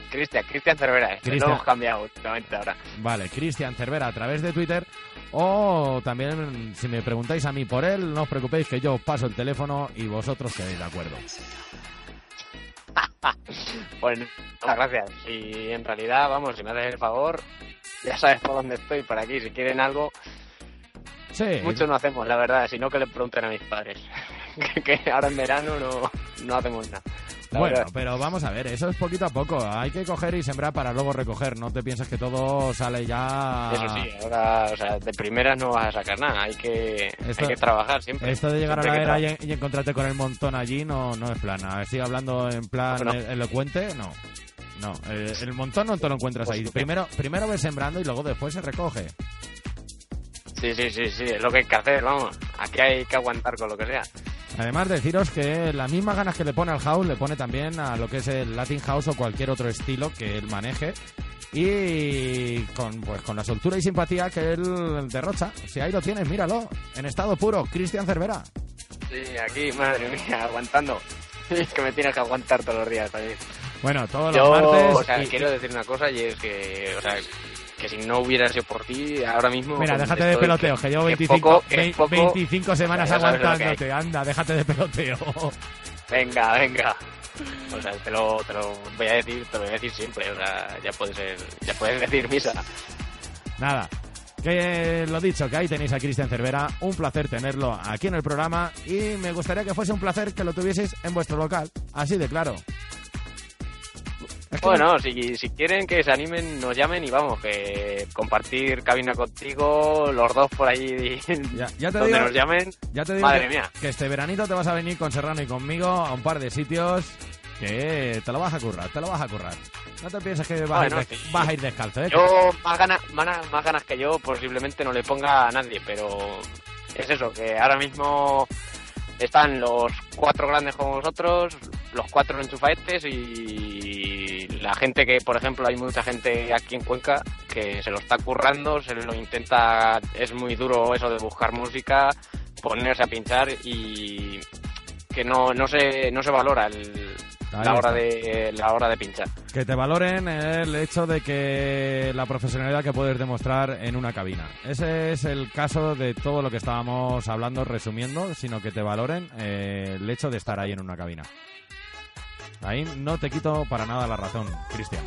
Cristian, Cristian Cervera, Cristian. lo hemos cambiado últimamente ahora. Vale, Cristian Cervera a través de Twitter. O también, si me preguntáis a mí por él, no os preocupéis que yo os paso el teléfono y vosotros quedéis de acuerdo. [LAUGHS] pues muchas gracias. Y en realidad, vamos, si me haces el favor, ya sabes por dónde estoy, por aquí. Si quieren algo, Sí. mucho no hacemos, la verdad, sino que le pregunten a mis padres. [LAUGHS] que, que ahora en verano no, no hacemos nada. La Bueno, verdad. pero vamos a ver, eso es poquito a poco. Hay que coger y sembrar para luego recoger. No te pienses que todo sale ya. Eso sí, ahora, o sea, de primeras no vas a sacar nada, hay que, Esto- hay que trabajar siempre. Esto de llegar a la era y, y encontrarte con el montón allí no, no es plan. A ver, sigue hablando en plan No, no. e- elocuente, no. No, eh, el montón no te lo encuentras ahí. Primero, primero ves sembrando y luego después se recoge. Sí, sí, sí, sí, es lo que hay que hacer, vamos. Aquí hay que aguantar con lo que sea. Además, deciros que las mismas ganas que le pone al house le pone también a lo que es el Latin House o cualquier otro estilo que él maneje. Y con, pues, con la soltura y simpatía que él derrocha. Si ahí lo tienes, míralo. En estado puro, Cristian Cervera. Sí, aquí, madre mía, aguantando. [LAUGHS] Es que me tienes que aguantar todos los días también. Bueno, todos Yo, los martes. o sea, y- quiero decir una cosa y es que, o sea, que si no hubiera sido por ti, ahora mismo... Mira, déjate de peloteos, que llevo que 25, poco- que vein- poco- 25 semanas aguantándote. Anda, déjate de peloteo. Venga, venga. O sea, te lo, te lo voy a decir, te lo voy a decir siempre, o sea, ya puedes ser, ya puedes [LAUGHS] decir misa. Nada. Que lo dicho, que ahí tenéis a Cristian Cervera. Un placer tenerlo aquí en el programa. Y me gustaría que fuese un placer que lo tuvieseis en vuestro local. Así de claro. Bueno, si, si quieren que se animen, nos llamen y vamos, que compartir cabina contigo, los dos por ahí Ya, ya te donde digo- nos llamen. Ya te digo Madre que, mía. que este veranito te vas a venir con Serrano y conmigo a un par de sitios que te lo vas a currar, te lo vas a currar. No te pienses que vas, Bueno, a, ir des- sí. vas a ir descalzo, ¿eh? Yo, más ganas, más, más ganas que yo, posiblemente no le ponga a nadie, pero es eso, que ahora mismo están los cuatro grandes como vosotros, los cuatro enchufaetes y la gente que, por ejemplo, hay mucha gente aquí en Cuenca que se lo está currando, se lo intenta, es muy duro eso de buscar música, ponerse a pinchar y que no, no se, no se valora el- la hora de la hora de pinchar. Que te valoren el hecho de que la profesionalidad que puedes demostrar en una cabina. Ese es el caso de todo lo que estábamos hablando, resumiendo, sino que te valoren eh, el hecho de estar ahí en una cabina. Ahí no te quito para nada la razón, Cristian.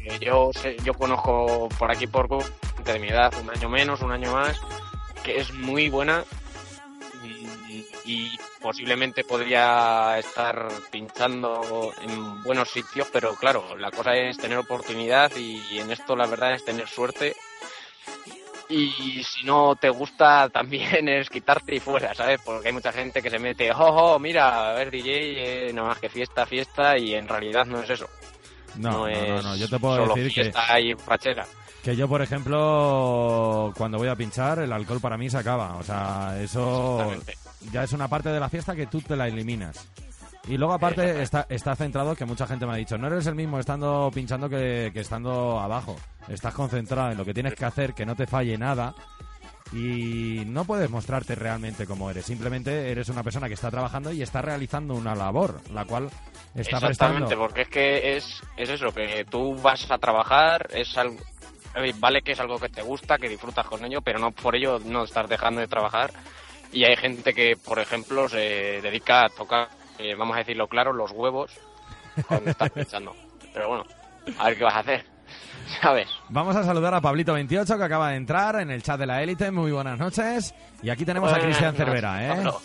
Eh, yo sé- yo conozco por aquí por de mi edad, un año menos, un año más, que es muy buena y, posiblemente podría estar pinchando en buenos sitios, pero claro, la cosa es tener oportunidad y en esto la verdad es tener suerte. Y si no te gusta [LAUGHS] también es quitarte y fuera, ¿sabes? Porque hay mucha gente que se mete, oh, oh, mira, a ver DJ, eh, nada más que fiesta, fiesta, y en realidad no es eso. No, no, no, es no, yo te puedo solo decir que- fiesta y fachera. Que yo, por ejemplo, cuando voy a pinchar, el alcohol para mí se acaba. O sea, eso ya es una parte de la fiesta que tú te la eliminas. Y luego, aparte, está, está centrado que mucha gente me ha dicho, no eres el mismo estando pinchando que, que estando abajo. Estás concentrado en lo que tienes que hacer, que no te falle nada. Y no puedes mostrarte realmente como eres. Simplemente eres una persona que está trabajando y está realizando una labor, la cual está Exactamente, prestando. porque es que es, es eso, que tú vas a trabajar, es algo, vale que es algo que te gusta, que disfrutas con ello, pero no por ello no estás dejando de trabajar. Y hay gente que, por ejemplo, se dedica a tocar, eh, vamos a decirlo claro, los huevos cuando estás [LAUGHS] pensando. Pero bueno, a ver qué vas a hacer, [LAUGHS] ¿sabes? Vamos a saludar a Pablito28 que acaba de entrar en el chat de la élite. Muy buenas noches. Y aquí tenemos a Cristian Cervera, ¿eh? Pablo.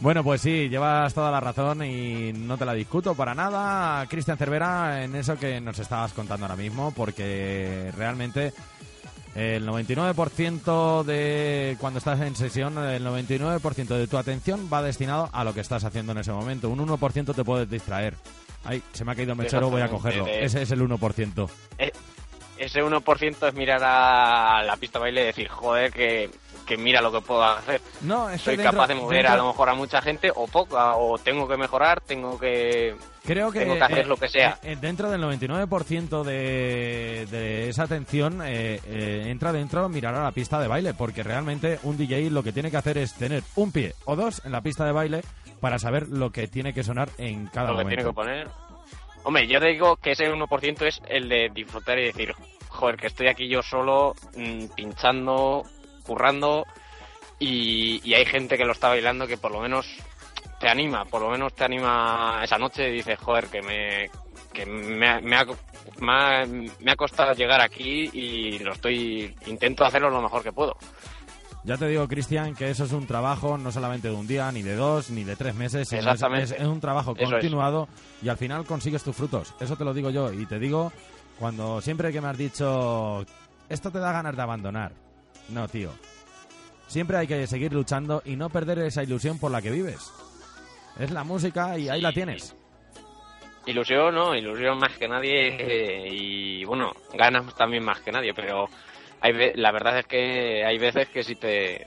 Bueno, pues sí, llevas toda la razón y no te la discuto para nada, Cristian Cervera, en eso que nos estabas contando ahora mismo, porque realmente el 99% de cuando estás en sesión, el 99% de tu atención va destinado a lo que estás haciendo en ese momento. Un 1% te puedes distraer. Ay, se me ha caído el mechero, voy a cogerlo. de- Ese es el 1%. Eh, ese 1% es mirar a la pista de baile y decir, joder, que, que mira lo que puedo hacer. No, que Soy dentro- capaz de mover dentro- a lo mejor a mucha gente o poca, o tengo que mejorar, tengo que, Creo que, tengo que hacer eh, lo que sea. eh, dentro del 99% de, de esa atención eh, eh, entra dentro mirar a la pista de baile, porque realmente un DJ lo que tiene que hacer es tener un pie o dos en la pista de baile para saber lo que tiene que sonar en cada lo que momento. tiene que poner. Hombre, yo te digo que ese 1% es el de disfrutar y decir, joder, que estoy aquí yo solo, mm, pinchando, currando, y, y hay gente que lo está bailando que por lo menos te anima, por lo menos te anima esa noche y dices, joder, que me, que me, ha- me, ha, me, ha, me ha costado llegar aquí y lo estoy, intento hacerlo lo mejor que puedo. Ya te digo, Cristian, que eso es un trabajo no solamente de un día, ni de dos, ni de tres meses, sino Exactamente. es- es un trabajo es. continuado y al final consigues tus frutos. Eso te lo digo yo y te digo cuando siempre que me has dicho esto te da ganas de abandonar. No, tío. Siempre hay que seguir luchando y no perder esa ilusión por la que vives. Es la música y ahí la tienes. Ilusión, ¿no? Ilusión más que nadie eh, y bueno, ganas también más que nadie, pero hay la verdad es que hay veces que si te,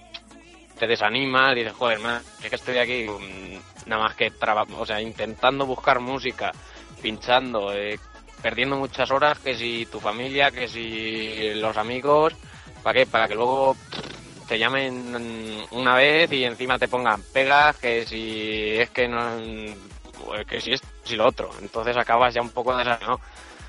te desanimas, dices, joder, man, es que estoy aquí mm, nada más que o sea, intentando buscar música, pinchando, eh, perdiendo muchas horas, que si tu familia, que si los amigos, ¿para qué? Para que luego te llamen una vez y encima te pongan pegas, que si es que no pues que si es si lo otro, entonces acabas ya un poco desanimado.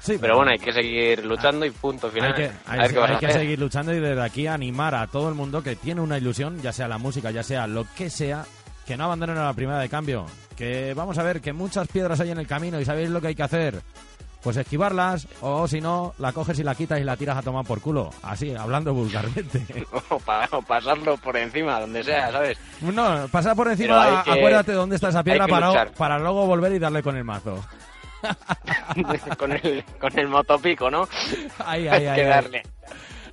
Sí, pero bueno, hay que seguir luchando y punto final. Hay que, hay- hay hacer. seguir luchando y desde aquí animar a todo el mundo que tiene una ilusión, ya sea la música, ya sea lo que sea, que no abandonen a la primera de cambio. Que vamos a ver que muchas piedras hay en el camino y sabéis lo que hay que hacer. Pues esquivarlas, o si no, la coges y la quitas y la tiras a tomar por culo. Así, hablando vulgarmente. [LAUGHS] o, pa- o pasarlo por encima, donde sea, ¿sabes? No, pasar por encima, que- acuérdate dónde está esa piedra para, luchar. para luego volver y darle con el mazo. [LAUGHS] con, el, con el motopico, ¿no? Hay ay, [LAUGHS] ay, que darle.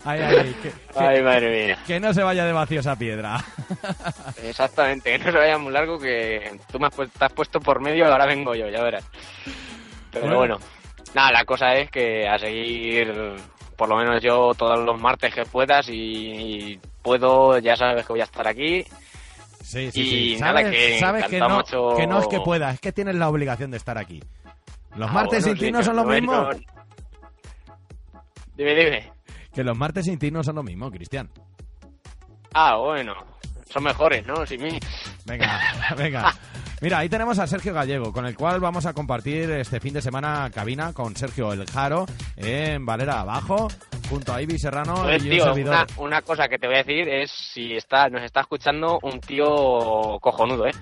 Ay, ay, que, que- Ay, madre mía. que no se vaya de vacío esa piedra. Exactamente, que no se vaya muy largo, que tú me has, pu- te has puesto por medio y ahora vengo yo, ya verás. Pero Bueno. bueno. Nada, la cosa es que a seguir, por lo menos yo, todos los martes que puedas y, y puedo, ya sabes que voy a estar aquí. Sí, sí, Y sí. nada, Sabes, que sabes que, no, mucho- que no es que puedas, es que tienes la obligación de estar aquí. Los Ah, martes bueno, sin ti no son lo mismo. Dime, dime. Que los martes sin ti no son lo mismo, Cristian. Ah, bueno, son mejores, ¿no? Sin mí. Venga, [LAUGHS] venga. [LAUGHS] Mira, ahí tenemos a Sergio Gallego, con el cual vamos a compartir este fin de semana cabina con Sergio El Jaro en Valera Abajo, junto a Ivy Serrano Pues, y un tío, una, una cosa que te voy a decir es si está, nos está escuchando un tío cojonudo, ¿eh?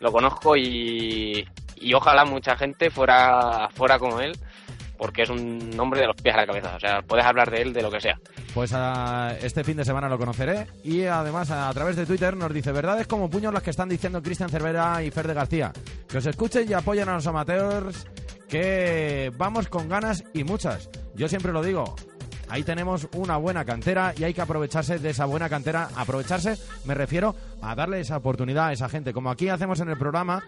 Lo conozco y, y ojalá mucha gente fuera, fuera como él, porque es un hombre de los pies a la cabeza. O sea, puedes hablar de él de lo que sea. Pues ah, este fin de semana lo conoceré y además a, través de Twitter nos dice verdades como puños las que están diciendo Cristian Cervera y Fer de García. Que os escuchen y apoyen a los amateurs que vamos con ganas y muchas. Yo siempre lo digo. Ahí tenemos una buena cantera y hay que aprovecharse de esa buena cantera. Aprovecharse, me refiero a darle esa oportunidad a esa gente. Como aquí hacemos en el programa,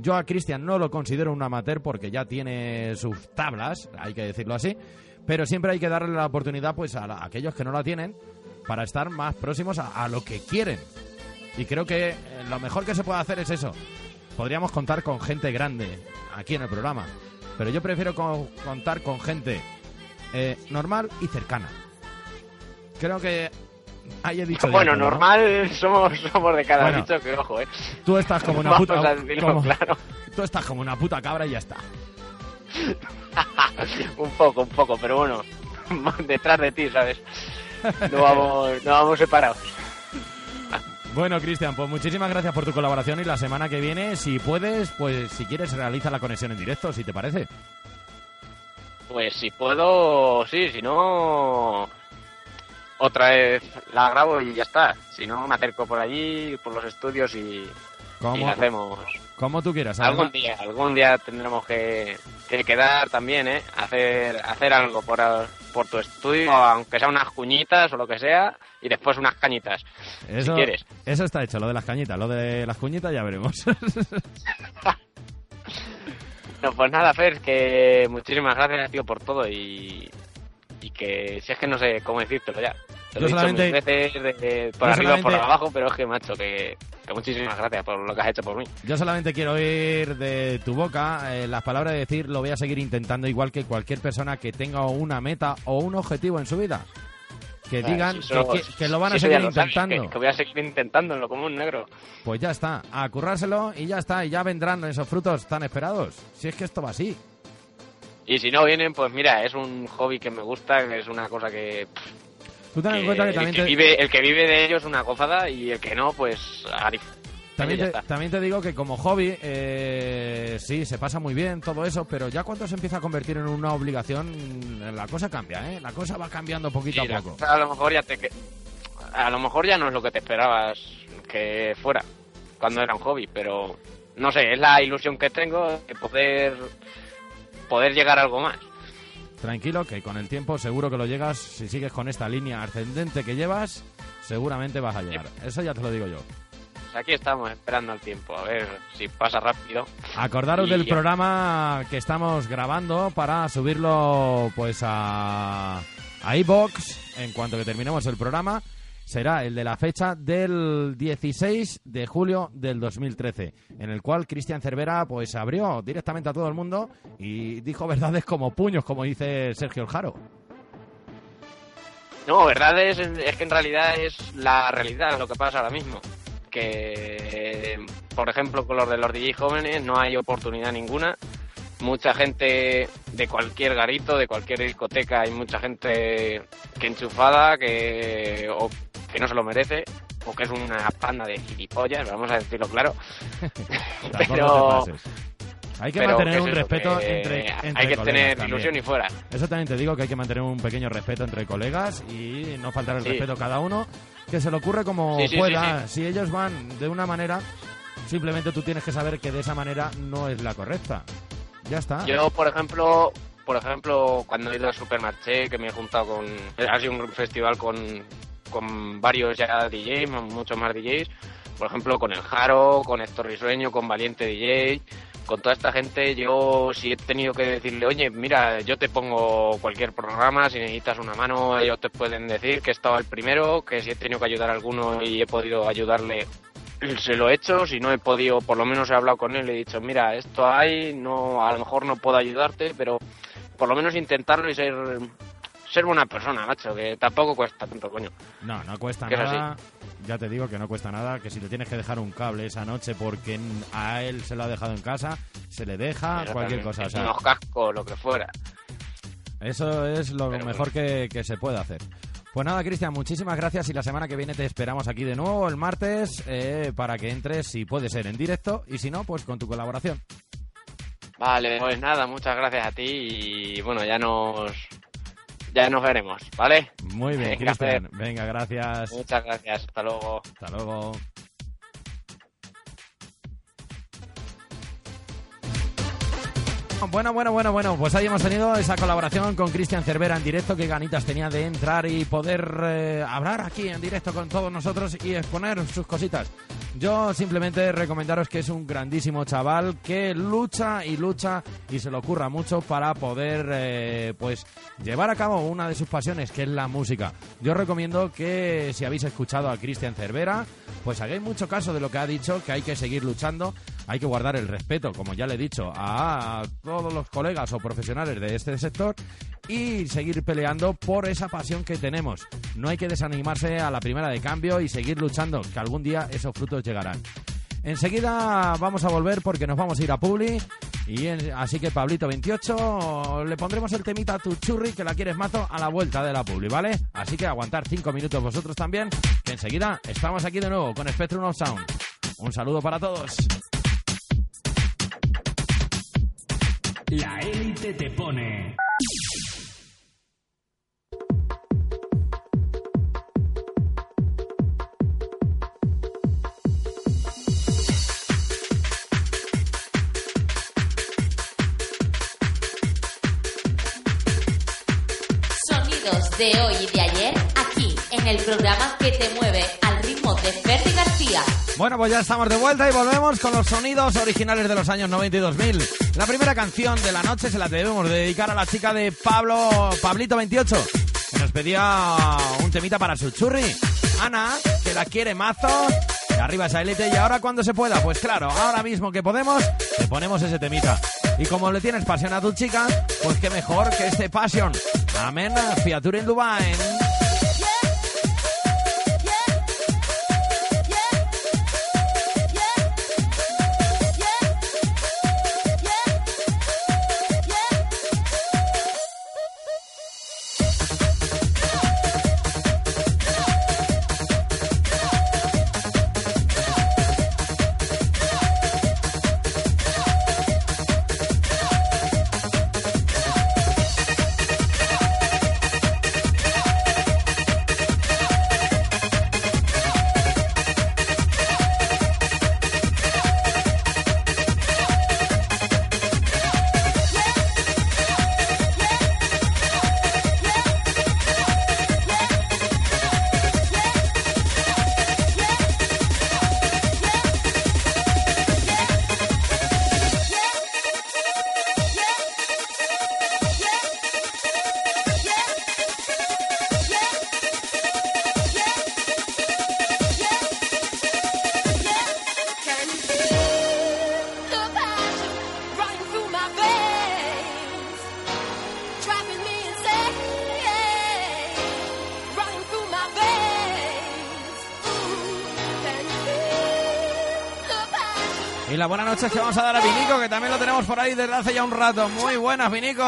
yo a Cristian no lo considero un amateur porque ya tiene sus tablas, hay que decirlo así. Pero siempre hay que darle la oportunidad pues a, aquellos que no la tienen para estar más próximos a, lo que quieren. Y creo que eh, lo mejor que se puede hacer es eso. Podríamos contar con gente grande aquí en el programa. Pero yo prefiero co- contar con gente eh, normal y cercana. Creo que dicho ya bueno, normal somos, somos de cada Bueno. bicho que ojo, ¿eh? Tú estás como una Vamos puta a decirlo como- claro. Tú estás como una puta cabra y ya está. [LAUGHS] un poco, un poco, pero bueno, [LAUGHS] detrás de ti, ¿sabes? No vamos, no vamos separados. Bueno, Cristian, pues muchísimas gracias por tu colaboración y la semana que viene, si puedes, pues si quieres realiza la conexión en directo, si te parece. Pues si puedo, sí, si no, otra vez la grabo y ya está. Si no, me acerco por allí, por los estudios y, ¿Cómo? y la hacemos. Como tú quieras. Algún además- día, algún día tendremos que, que quedar también, ¿eh? Hacer, hacer algo por, por tu estudio, aunque sea unas cuñitas o lo que sea, y después unas cañitas, Eso, si quieres. eso está hecho, lo de las cañitas. Lo de las cuñitas ya veremos. [LAUGHS] No, pues nada, Fer, que muchísimas gracias, tío, por todo y, y que si es que no sé cómo decírtelo ya. Te lo Yo he dicho solamente- veces, de- de- por arriba por abajo, pero es que, macho, que, que muchísimas gracias por lo que has hecho por mí. Yo solamente quiero oír de tu boca eh, las palabras de decir lo voy a seguir intentando igual que cualquier persona que tenga una meta o un objetivo en su vida. Que digan si eso- que, que- que lo van a si ya seguir lo sabes, intentando. que, que voy a seguir intentando en lo común negro. Pues ya está, a currárselo y ya está, y ya vendrán esos frutos tan esperados. Si es que esto va así. Y si no vienen, pues mira, es un hobby que me gusta, es una cosa que... pff, Tú ten en que cuenta que el, también que te- vive, el que vive de ello es una gozada y el que no, pues... a dif- También te, también te digo que como hobby, eh, sí, se pasa muy bien todo eso, pero ya cuando se empieza a convertir en una obligación, la cosa cambia, ¿eh? La cosa va cambiando poquito Sí, a poco. a lo mejor ya te a lo mejor ya no es lo que te esperabas que fuera cuando era un hobby, pero no sé, es la ilusión que tengo de poder poder llegar a algo más. Tranquilo, que con el tiempo seguro que lo llegas, si sigues con esta línea ascendente que llevas, seguramente vas a llegar. Eso ya te lo digo yo. Pues aquí estamos esperando el tiempo, a ver si pasa rápido. Acordaros Y del ya. programa que estamos grabando para subirlo pues a, a iBox en cuanto que terminemos el programa. Será el de la fecha del 16 de julio del 2013, en el cual Cristian Cervera pues abrió directamente a todo el mundo y dijo verdades como puños, como dice Sergio El Jaro. No, verdad es, es que en realidad es la realidad lo que pasa ahora mismo. Que, por ejemplo, con los de los DJ jóvenes no hay oportunidad ninguna. Mucha gente de cualquier garito, de cualquier discoteca, hay mucha gente que enchufada, que, o que no se lo merece, o que es una panda de gilipollas, vamos a decirlo claro. [LAUGHS] Pero-. Hay que pero mantener ¿qué es un respeto Que entre, hay que colegas tener también. ilusión y fuera. Eso también te digo que hay que mantener un pequeño respeto entre colegas y no faltar el Sí. respeto a cada uno, que se le ocurre como Sí, pueda. Si ellos van de una manera, simplemente tú tienes que saber que de esa manera no es la correcta. Ya está. Yo, por ejemplo, por ejemplo, cuando he ido a Supermarché, que me he juntado con... Ha sido un festival con, con varios ya DJs, muchos más DJs. Por ejemplo, con El Jaro, con Héctor Risueño, con Valiente DJ. Con toda esta gente, yo si he tenido que decirle, oye, mira, yo te pongo cualquier programa, si necesitas una mano, ellos te pueden decir que he estado el primero, que si he tenido que ayudar a alguno y he podido ayudarle, se lo he hecho, si no he podido, por lo menos he hablado con él y he dicho, mira, esto hay, no, a lo mejor no puedo ayudarte, pero por lo menos intentarlo y ser, ser buena persona, macho, que tampoco cuesta tanto, coño. No, no cuesta Que nada. Ya te digo que no cuesta nada, que si le tienes que dejar un cable esa noche porque a él se lo ha dejado en casa, se le deja cualquier cosa. O sea, Unos cascos, lo que fuera. Eso es lo Pero mejor que, que se puede hacer. Pues nada, Cristian, muchísimas gracias y la semana que viene te esperamos aquí de nuevo el martes eh, para que entres, si puede ser en directo y si no, pues con tu colaboración. Vale, pues nada, muchas gracias a ti y bueno, ya nos, ya nos veremos, ¿vale? Muy bien, Venga, Cristian. Venga, gracias. Muchas gracias, hasta luego. Hasta luego. Bueno, bueno, bueno, bueno, pues ahí hemos tenido esa colaboración con Cristian Cervera en directo. Qué ganitas tenía de entrar y poder eh, hablar aquí en directo con todos nosotros y exponer sus cositas. Yo simplemente recomendaros que es un grandísimo chaval que lucha y lucha y se le ocurra mucho para poder eh, pues llevar a cabo una de sus pasiones que es la música. Yo recomiendo que si habéis escuchado a Cristian Cervera, pues hagáis mucho caso de lo que ha dicho, que hay que seguir luchando, hay que guardar el respeto, como ya le he dicho, a todos los colegas o profesionales de este sector y seguir peleando por esa pasión que tenemos. No hay que desanimarse a la primera de cambio y seguir luchando, que algún día esos frutos llegarán. Enseguida vamos a volver porque nos vamos a ir a Publi. Y así que Pablito 28, le pondremos el temita a tu churri que la quieres mazo a la vuelta de la Publi, ¿vale? Así que aguantar 5 minutos vosotros también, que enseguida estamos aquí de nuevo con Spectrum of Sound. Un saludo para todos. La élite te pone. De hoy y de ayer aquí en el programa que te mueve al ritmo de Ferdi García. Bueno, pues ya estamos de vuelta y volvemos con los sonidos originales de los años 90 y 2000. La primera canción de la noche se la debemos dedicar a la chica de Pablo, Pablito 28, que nos pedía un temita para su churri. Ana, que la quiere mazo. Arriba esa élite y ahora cuando se pueda, pues claro, ahora mismo que podemos, te ponemos ese temita. Y como le tienes pasión a tu chica, pues qué mejor que este Passion. Amen, Fiatur in Lubain. buenas noches que vamos a dar a Vinico, que también lo tenemos por ahí desde hace ya un rato. Muy buenas, Vinico.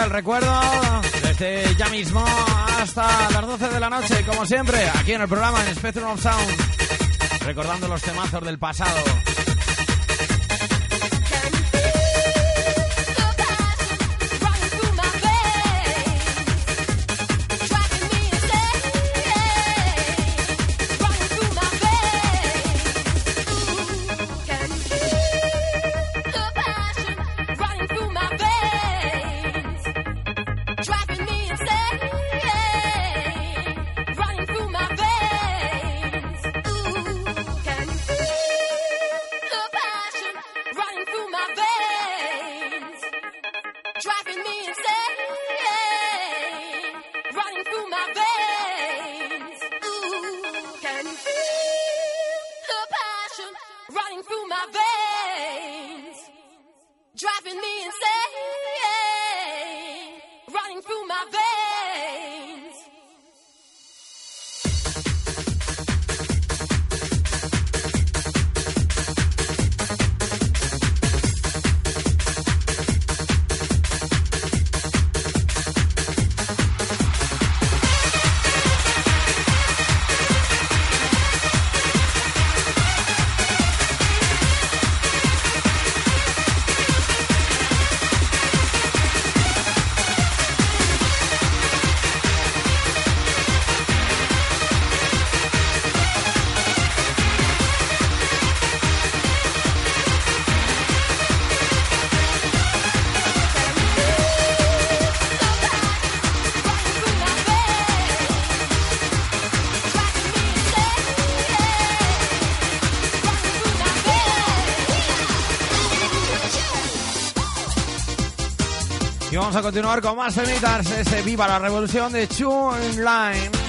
del recuerdo desde ya mismo hasta las 12 de la noche, como siempre, aquí en el programa en Spectrum of Sound, recordando los temazos del pasado. Vamos a continuar con más temitas. Ese Viva la Revolución de Chu Line.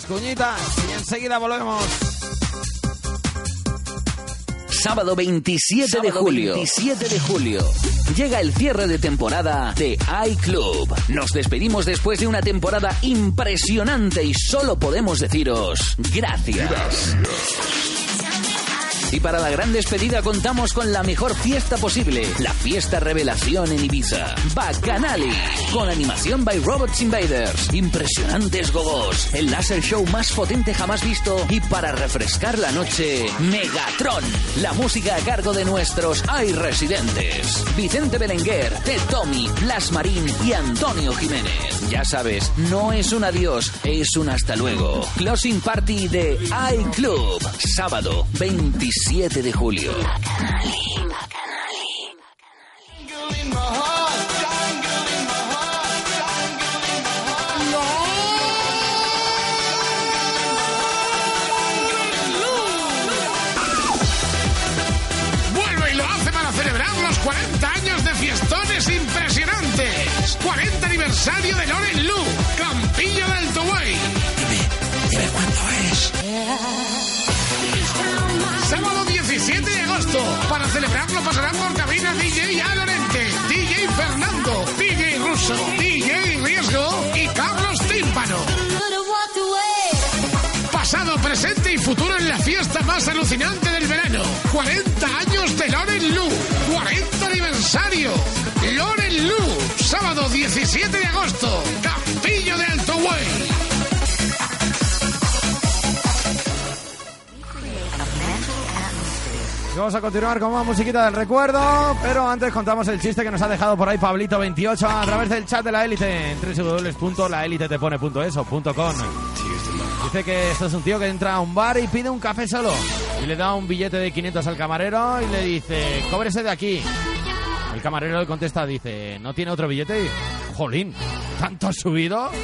Dos cuñitas y enseguida volvemos. Sábado 27 de julio. 27 de julio. Llega el cierre de temporada de iClub. Nos despedimos después de una temporada impresionante y solo podemos deciros gracias. Y para la gran despedida contamos con la mejor fiesta posible, la fiesta revelación en Ibiza. Bacanali, con animación by Robots Invaders, impresionantes gogos, el láser show más potente jamás visto y para refrescar la noche, Megatron, la música a cargo de nuestros hay residentes. Vicente Belenguer, Ted Tommy, Blas Marín y Antonio Jiménez. Ya sabes, no es un adiós, es un hasta luego. Closing Party de iClub, sábado 27 de julio. DJ Riesgo y Carlos Tímpano. Pasado, presente y futuro en la fiesta más alucinante del verano. 40 años de Loren Lu. 40 aniversario. Loren Lu. Sábado 17 de agosto. Vamos a continuar con más musiquita del recuerdo, pero antes contamos el chiste que nos ha dejado por ahí Pablito28 a través del chat de la élite en www.laelitetepone.es o punto .com. Dice que esto es un tío que entra a un bar y pide un café solo y le da un billete de 500 al camarero y le dice, cóbrese de aquí. El camarero le contesta, dice, ¿no tiene otro billete? Y, Jolín, ¿Tanto has subido? [LAUGHS]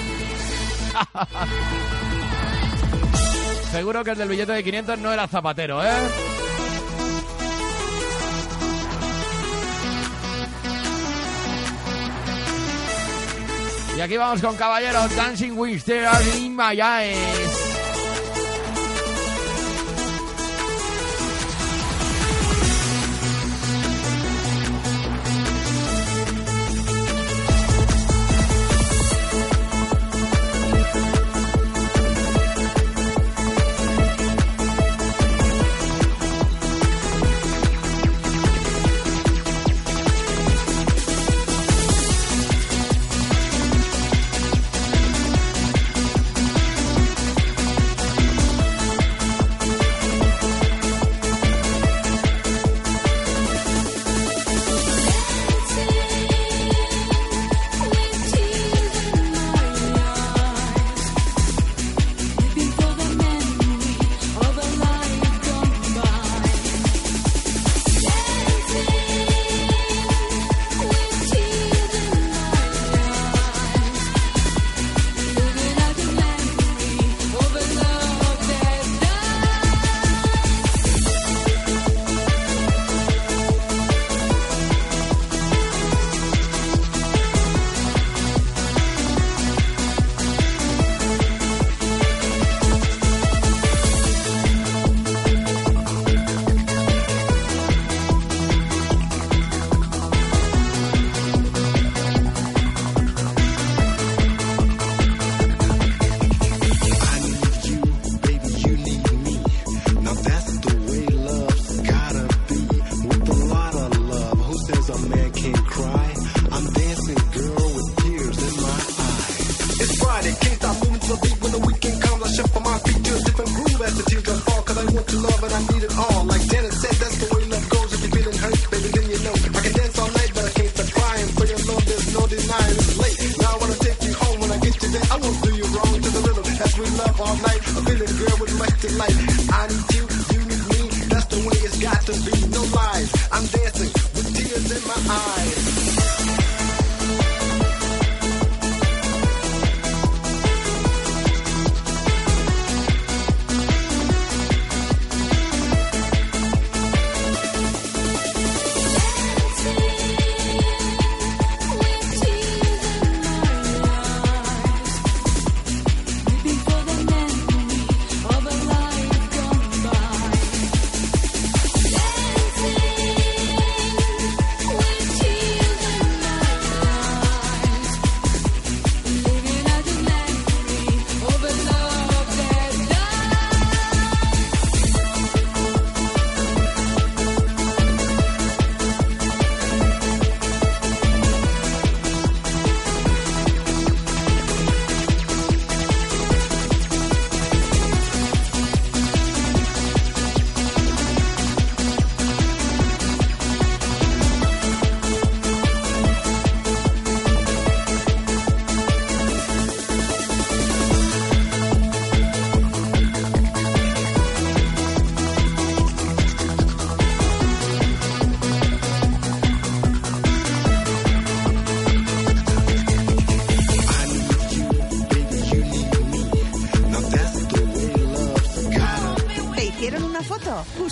Seguro que el del billete de 500 no era zapatero, ¿eh? Y aquí vamos con caballeros Dancing with Stars in my.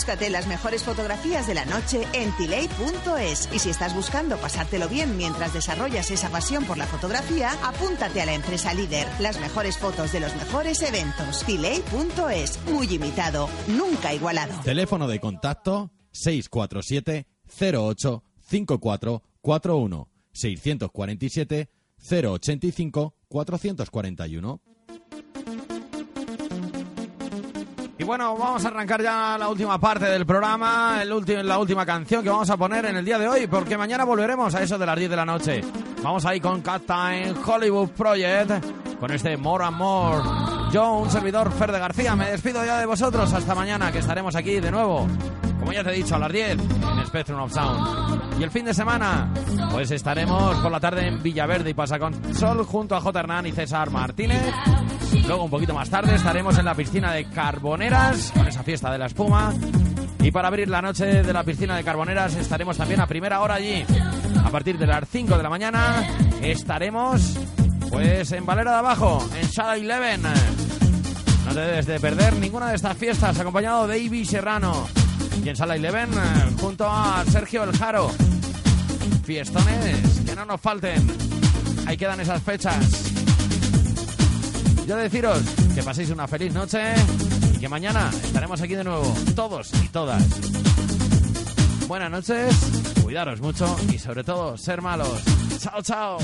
Búscate las mejores fotografías de la noche en tiley.es. Y si estás buscando pasártelo bien mientras desarrollas esa pasión por la fotografía, apúntate a la empresa líder. Las mejores fotos de los mejores eventos. tiley.es. Muy imitado, nunca igualado. Teléfono de contacto 647 08 5441 647 085 441. Bueno, vamos a arrancar ya la última parte del programa, el la última canción que vamos a poner en el día de hoy, porque mañana volveremos a eso de las 10 de la noche. Vamos ahí con Captain Hollywood Project, con este More and More. Yo, un servidor, Fer de García, me despido ya de vosotros. Hasta mañana, que estaremos aquí de nuevo, como ya te he dicho, a las 10 en Spectrum of Sound. Y el fin de semana, pues estaremos por la tarde en Villaverde y Pasa con Sol junto a J. Hernán y César Martínez. Luego, un poquito más tarde, estaremos en la piscina de Carboneras, con esa fiesta de la espuma. Y para abrir la noche de la piscina de Carboneras, estaremos también a primera hora allí. A partir de las 5 de la mañana, estaremos Pues en Valera de Abajo, en Sala Eleven. No te debes de perder ninguna de estas fiestas, acompañado de Ivy Serrano. Y en Sala Eleven, junto a Sergio El Jaro. Fiestones, que no nos falten. Ahí quedan esas fechas. Yo deciros que paséis una feliz noche y que mañana estaremos aquí de nuevo, todos y todas. Buenas noches, cuidaros mucho y sobre todo ser malos. Chao, chao.